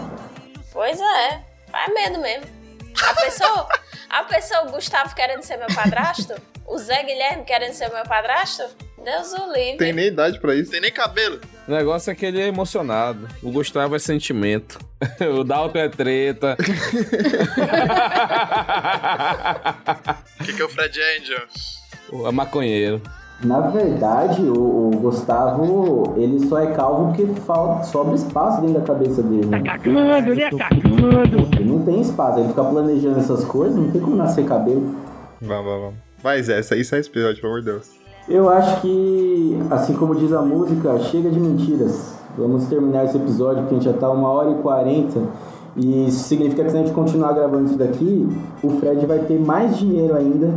Pois é, faz medo mesmo. A pessoa, a pessoa, o Gustavo querendo ser meu padrasto, o Zé Guilherme querendo ser meu padrasto, Deus o livre. Tem nem idade pra isso. Tem nem cabelo. O negócio é que ele é emocionado. O Gustavo é sentimento. o Dalton é treta. O que, que é o Fred Angel? o é maconheiro. Na verdade, o, o Gustavo, ele só é calvo porque falta, sobra espaço dentro da cabeça dele. Tá cagando, né? Cagando. Ele não tem espaço, ele fica planejando essas coisas, não tem como nascer cabelo. Vamos, vamos, vamos. Vai, Zé, isso aí sai esse episódio, pelo amor de Deus. Eu acho que, assim como diz a música, chega de mentiras. Vamos terminar esse episódio, porque a gente já tá uma hora e quarenta. E isso significa que se a gente continuar gravando isso daqui, o Fred vai ter mais dinheiro ainda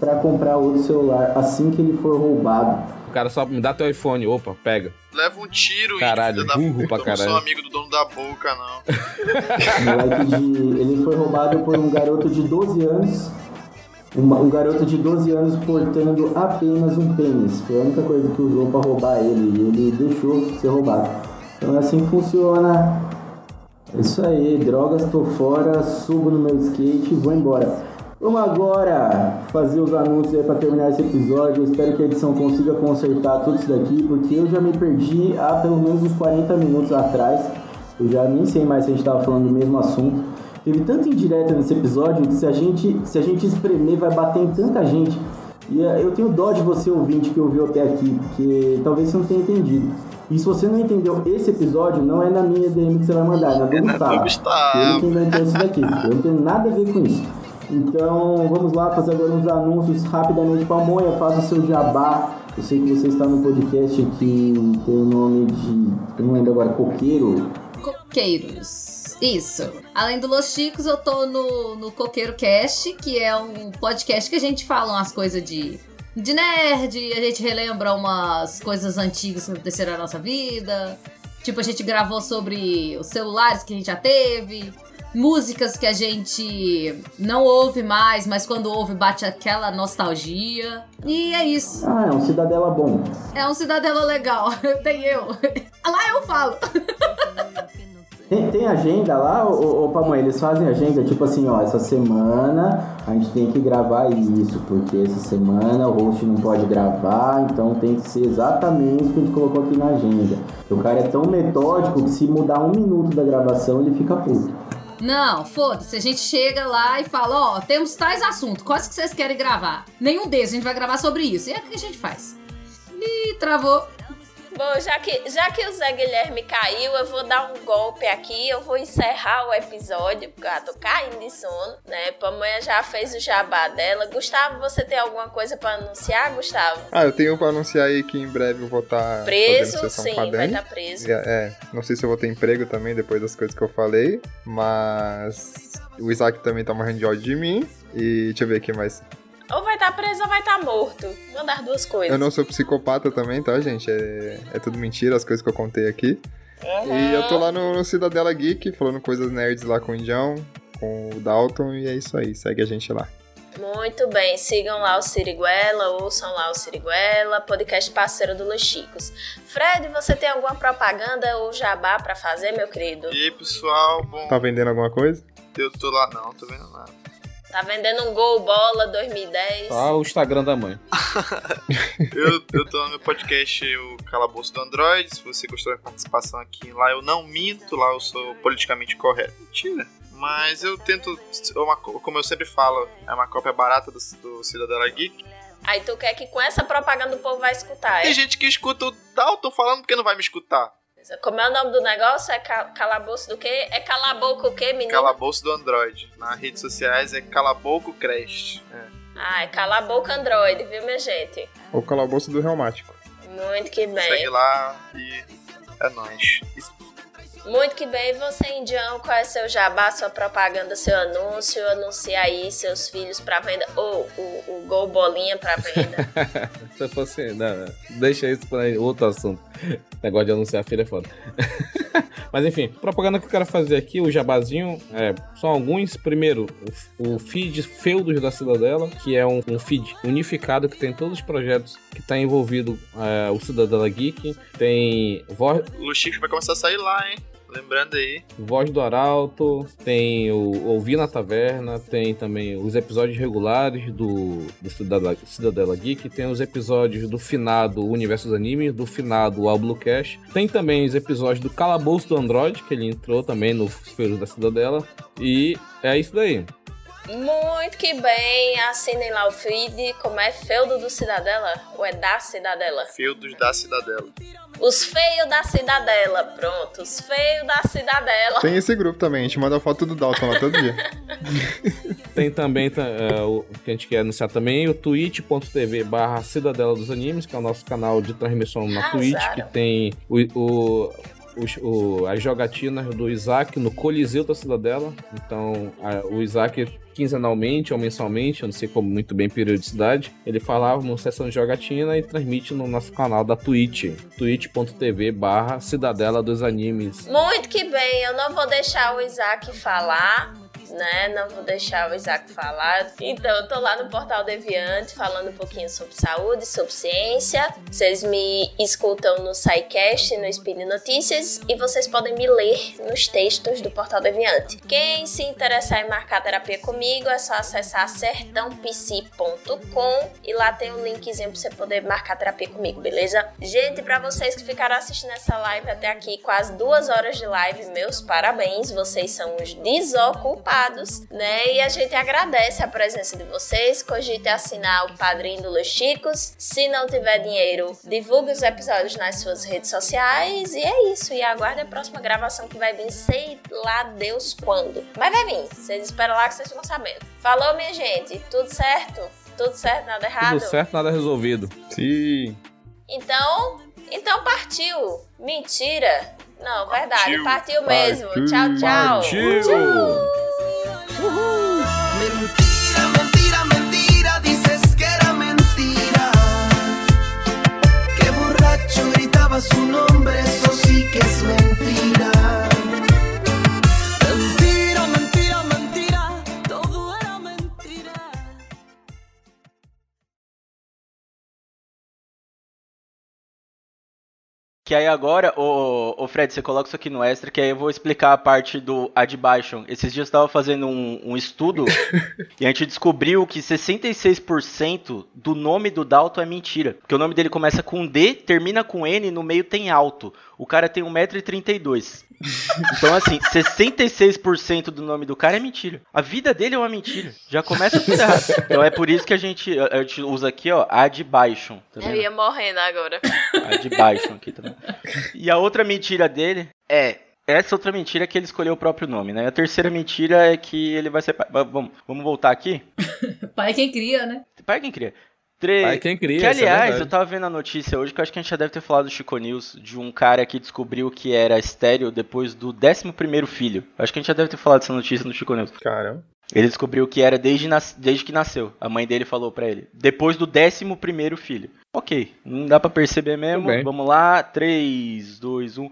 para comprar outro celular assim que ele for roubado. O cara só me dá teu iPhone. Opa, pega. Leva um tiro, Caralho, filho da burro puta. pra Eu não sou caralho. amigo do dono da boca, não. Moleque de, ele foi roubado por um garoto de 12 anos. Uma- um garoto de 12 anos portando apenas um pênis. Foi a única coisa que usou para roubar ele. E ele deixou ser roubado. Então é assim que funciona. É isso aí, drogas, tô fora, subo no meu skate e vou embora. Vamos agora fazer os anúncios aí pra terminar esse episódio. Eu espero que a edição consiga consertar tudo isso daqui, porque eu já me perdi há pelo menos uns 40 minutos atrás. Eu já nem sei mais se a gente tava falando do mesmo assunto. Teve tanta indireta nesse episódio que se a gente, se a gente espremer vai bater em tanta gente. E eh, eu tenho dó de você ouvinte que ouviu até aqui, porque talvez você não tenha entendido. E se você não entendeu esse episódio, não é na minha DM que você vai mandar, é na do É do Gustavo. Ele que inventou isso daqui. Eu não tenho nada a ver com isso. Então, vamos lá fazer agora uns anúncios rapidamente. Pamonha, faça o seu jabá. Eu sei que você está no podcast que tem o nome de. Eu não lembro agora, Coqueiro. Coqueiros. Isso. Além do Los Chicos, eu tô no, no Coqueiro Cast, que é um podcast que a gente fala umas coisas de, de nerd, a gente relembra umas coisas antigas que aconteceram na nossa vida. Tipo, a gente gravou sobre os celulares que a gente já teve, músicas que a gente não ouve mais, mas quando ouve bate aquela nostalgia. E é isso. Ah, é um cidadela bom. É um cidadelo legal. Tem eu. Lá eu falo. Tem, tem agenda lá, ô, ô? Eles fazem agenda tipo assim, ó, essa semana a gente tem que gravar isso, porque essa semana o host não pode gravar, então tem que ser exatamente o que a gente colocou aqui na agenda. O cara é tão metódico que se mudar um minuto da gravação ele fica puto. Não, foda-se. A gente chega lá e fala, ó, temos tais assuntos, quais que vocês querem gravar? Nenhum desses, a gente vai gravar sobre isso. E é o que a gente faz. Ih, travou. Bom, já que, já que o Zé Guilherme caiu, eu vou dar um golpe aqui. Eu vou encerrar o episódio, porque eu tô caindo de sono, né? Pamonha já fez o jabá dela. Gustavo, você tem alguma coisa pra anunciar, Gustavo? Ah, eu tenho pra anunciar aí que em breve eu vou estar Preso, fazendo sessão sim, vai estar preso. É, é, não sei se eu vou ter emprego também depois das coisas que eu falei, mas o Isaac também tá morrendo de ódio de mim. E deixa eu ver aqui mais. Ou vai estar preso ou vai estar morto. Uma das duas coisas. Eu não sou psicopata também, tá, gente? É, é tudo mentira, as coisas que eu contei aqui. Uhum. E eu tô lá no, no Cidadela Geek, falando coisas nerds lá com o Indião, com o Dalton, e é isso aí. Segue a gente lá. Muito bem, sigam lá o Siriguela, ouçam lá o Siriguela, podcast parceiro do Los Chicos. Fred, você tem alguma propaganda ou jabá pra fazer, meu querido? E aí, pessoal, bom, Tá vendendo alguma coisa? eu tô lá, não, tô vendo nada. Tá vendendo um Gol Bola 2010? Só o Instagram da mãe. Eu, eu tô no meu podcast, o Calabouço do Android. Se você gostou da participação aqui, lá eu não minto, lá eu sou politicamente correto. Mentira. Mas eu tento, é uma co- como eu sempre falo, é uma cópia barata do, do Cidadela Geek. Aí tu quer que com essa propaganda o povo vai escutar, é? Tem gente que escuta o Dalton falando porque não vai me escutar. Como é o nome do negócio? É ca calabouço do quê? É calaboco o quê, menino? Calabouço do Android. Nas redes sociais é Calabouco Crest. É. Ah, é calaboco Android, viu, minha gente? Ou calabouço do reumático. Muito que bem. Segue lá e é nóis. Muito que bem. Você, Indião, qual é seu jabá, sua propaganda, seu anúncio? Anuncia aí seus filhos pra venda. Ou o, o Gol Bolinha pra venda. Se eu fosse. Não, não. deixa isso pra outro assunto. Negócio de anunciar filho é foda. Mas enfim, propaganda que eu quero fazer aqui, o jabazinho, é, são alguns. Primeiro, o, o feed Feudos da Cidadela, que é um, um feed unificado que tem todos os projetos que tá envolvido é, o Cidadela Geek. Tem voz, O Luxico vai começar a sair lá, hein? Lembrando aí. Voz do Arauto, tem o Ouvir na Taverna, tem também os episódios regulares do, do Cidadela, Cidadela Geek, tem os episódios do finado Universo dos Animes, do finado All Cash, tem também os episódios do Calabouço do Android, que ele entrou também no Feiros da Cidadela, e é isso daí. Muito que bem, assinem lá o feed, como é Feudo do Cidadela? Ou é da Cidadela? Feudos da Cidadela. Os feios da Cidadela, pronto, os feios da Cidadela. Tem esse grupo também, a gente manda foto do Dalton lá todo dia. Tem também tá, é, o que a gente quer anunciar também, o twitch.tv barra Cidadela dos Animes, que é o nosso canal de transmissão na Arrasaram. Twitch, que tem o, o, os- o- as jogatinas do Isaac no Coliseu da Cidadela. Então, a- o Isaac quinzenalmente ou mensalmente, eu não sei como muito bem periodicidade, ele falava numa sessão de jogatina e transmite no nosso canal da Twitch, twitch.tv barra Cidadela dos Animes. Muito que bem, eu não vou deixar o Isaac falar, né? Não vou deixar o Isaac falar. Então, eu tô lá no Portal Deviante falando um pouquinho sobre saúde, sobre ciência. Vocês me escutam no SciCast, no Spin Notícias e vocês podem me ler nos textos do Portal Deviante. Quem se interessar em marcar terapia comigo é só acessar sertãopc.com e lá tem um linkzinho pra você poder marcar terapia comigo, beleza? Gente, pra vocês que ficaram assistindo essa live até aqui, quase duas horas de live, meus parabéns, vocês são os desocupados, né? E a gente agradece a presença de vocês, cogite assinar o padrinho do Los Chicos. Se não tiver dinheiro, divulgue os episódios nas suas redes sociais e é isso. E aguarde a próxima gravação que vai vir, sei lá Deus quando. Mas vai vir, vocês esperam lá que vocês vão sabendo. Falou, minha gente, tudo certo? Tudo certo, nada errado? Tudo certo, nada resolvido. Sim. Então, então partiu. Mentira. Não, verdade, Partiu. partiu mesmo. Partiu. Tchau, tchau. Partiu. Mentira, Que aí agora, ô, ô Fred, você coloca isso aqui no extra, que aí eu vou explicar a parte do Adbation. Esses dias eu tava fazendo um, um estudo e a gente descobriu que 66% do nome do Dalton é mentira. Porque o nome dele começa com D, termina com N e no meio tem alto. O cara tem 1,32m. Então, assim, 66% do nome do cara é mentira. A vida dele é uma mentira. Já começa tudo errado. Então é por isso que a gente, a gente usa aqui, ó, Adbation. Tá Eu ia morrendo agora. A de baixo aqui também. E a outra mentira dele é. Essa outra mentira é que ele escolheu o próprio nome, né? A terceira mentira é que ele vai ser pai. Va- Vamos, vamos voltar aqui? Pai quem cria, né? Pai quem cria. Tre- Pai é quem cria, Que é aliás, verdade. eu tava vendo a notícia hoje que eu acho que a gente já deve ter falado do Chico News, de um cara que descobriu que era estéreo depois do 11 filho. Acho que a gente já deve ter falado dessa notícia no Chico News. Caramba. Ele descobriu que era desde, nas- desde que nasceu. A mãe dele falou pra ele. Depois do 11 filho. Ok, não dá pra perceber mesmo. Vamos lá, um. 3, 2, 1.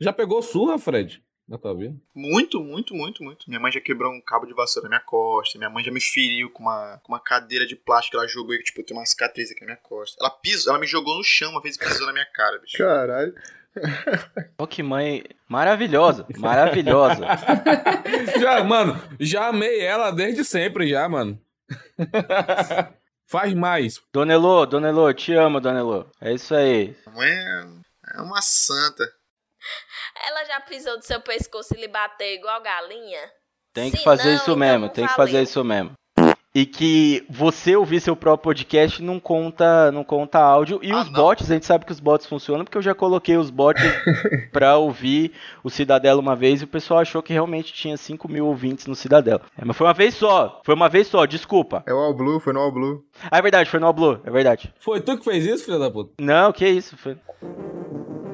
Já pegou surra, Fred? Na tua vida? Muito, muito, muito, muito. Minha mãe já quebrou um cabo de vassoura na minha costa. Minha mãe já me feriu com uma, com uma cadeira de plástico. Ela jogou e, tipo, eu tenho uma cicatriz aqui na minha costa. Ela pisou, ela me jogou no chão uma vez e pisou na minha cara, bicho. Caralho. Ó, que mãe maravilhosa, maravilhosa. Já, mano, já amei ela desde sempre, já, mano. Faz mais. Dona Elô, Dona Elô, te amo, Dona Elô. É isso aí. Minha mãe é, é uma santa. Ela já pisou do seu pescoço e lhe bateu igual galinha? Tem que Se fazer não, isso então mesmo, não tem que fazer isso mesmo. E que você ouvir seu próprio podcast não conta, não conta áudio. E os bots, a gente sabe que os bots funcionam, porque eu já coloquei os bots pra ouvir o Cidadela uma vez e o pessoal achou que realmente tinha 5 mil ouvintes no Cidadela. É, mas foi uma vez só, foi uma vez só, desculpa. É o All Blue, foi no All Blue. Ah, é verdade, foi no All Blue, é verdade. Foi tu que fez isso, filho da puta? Não, que isso, foi...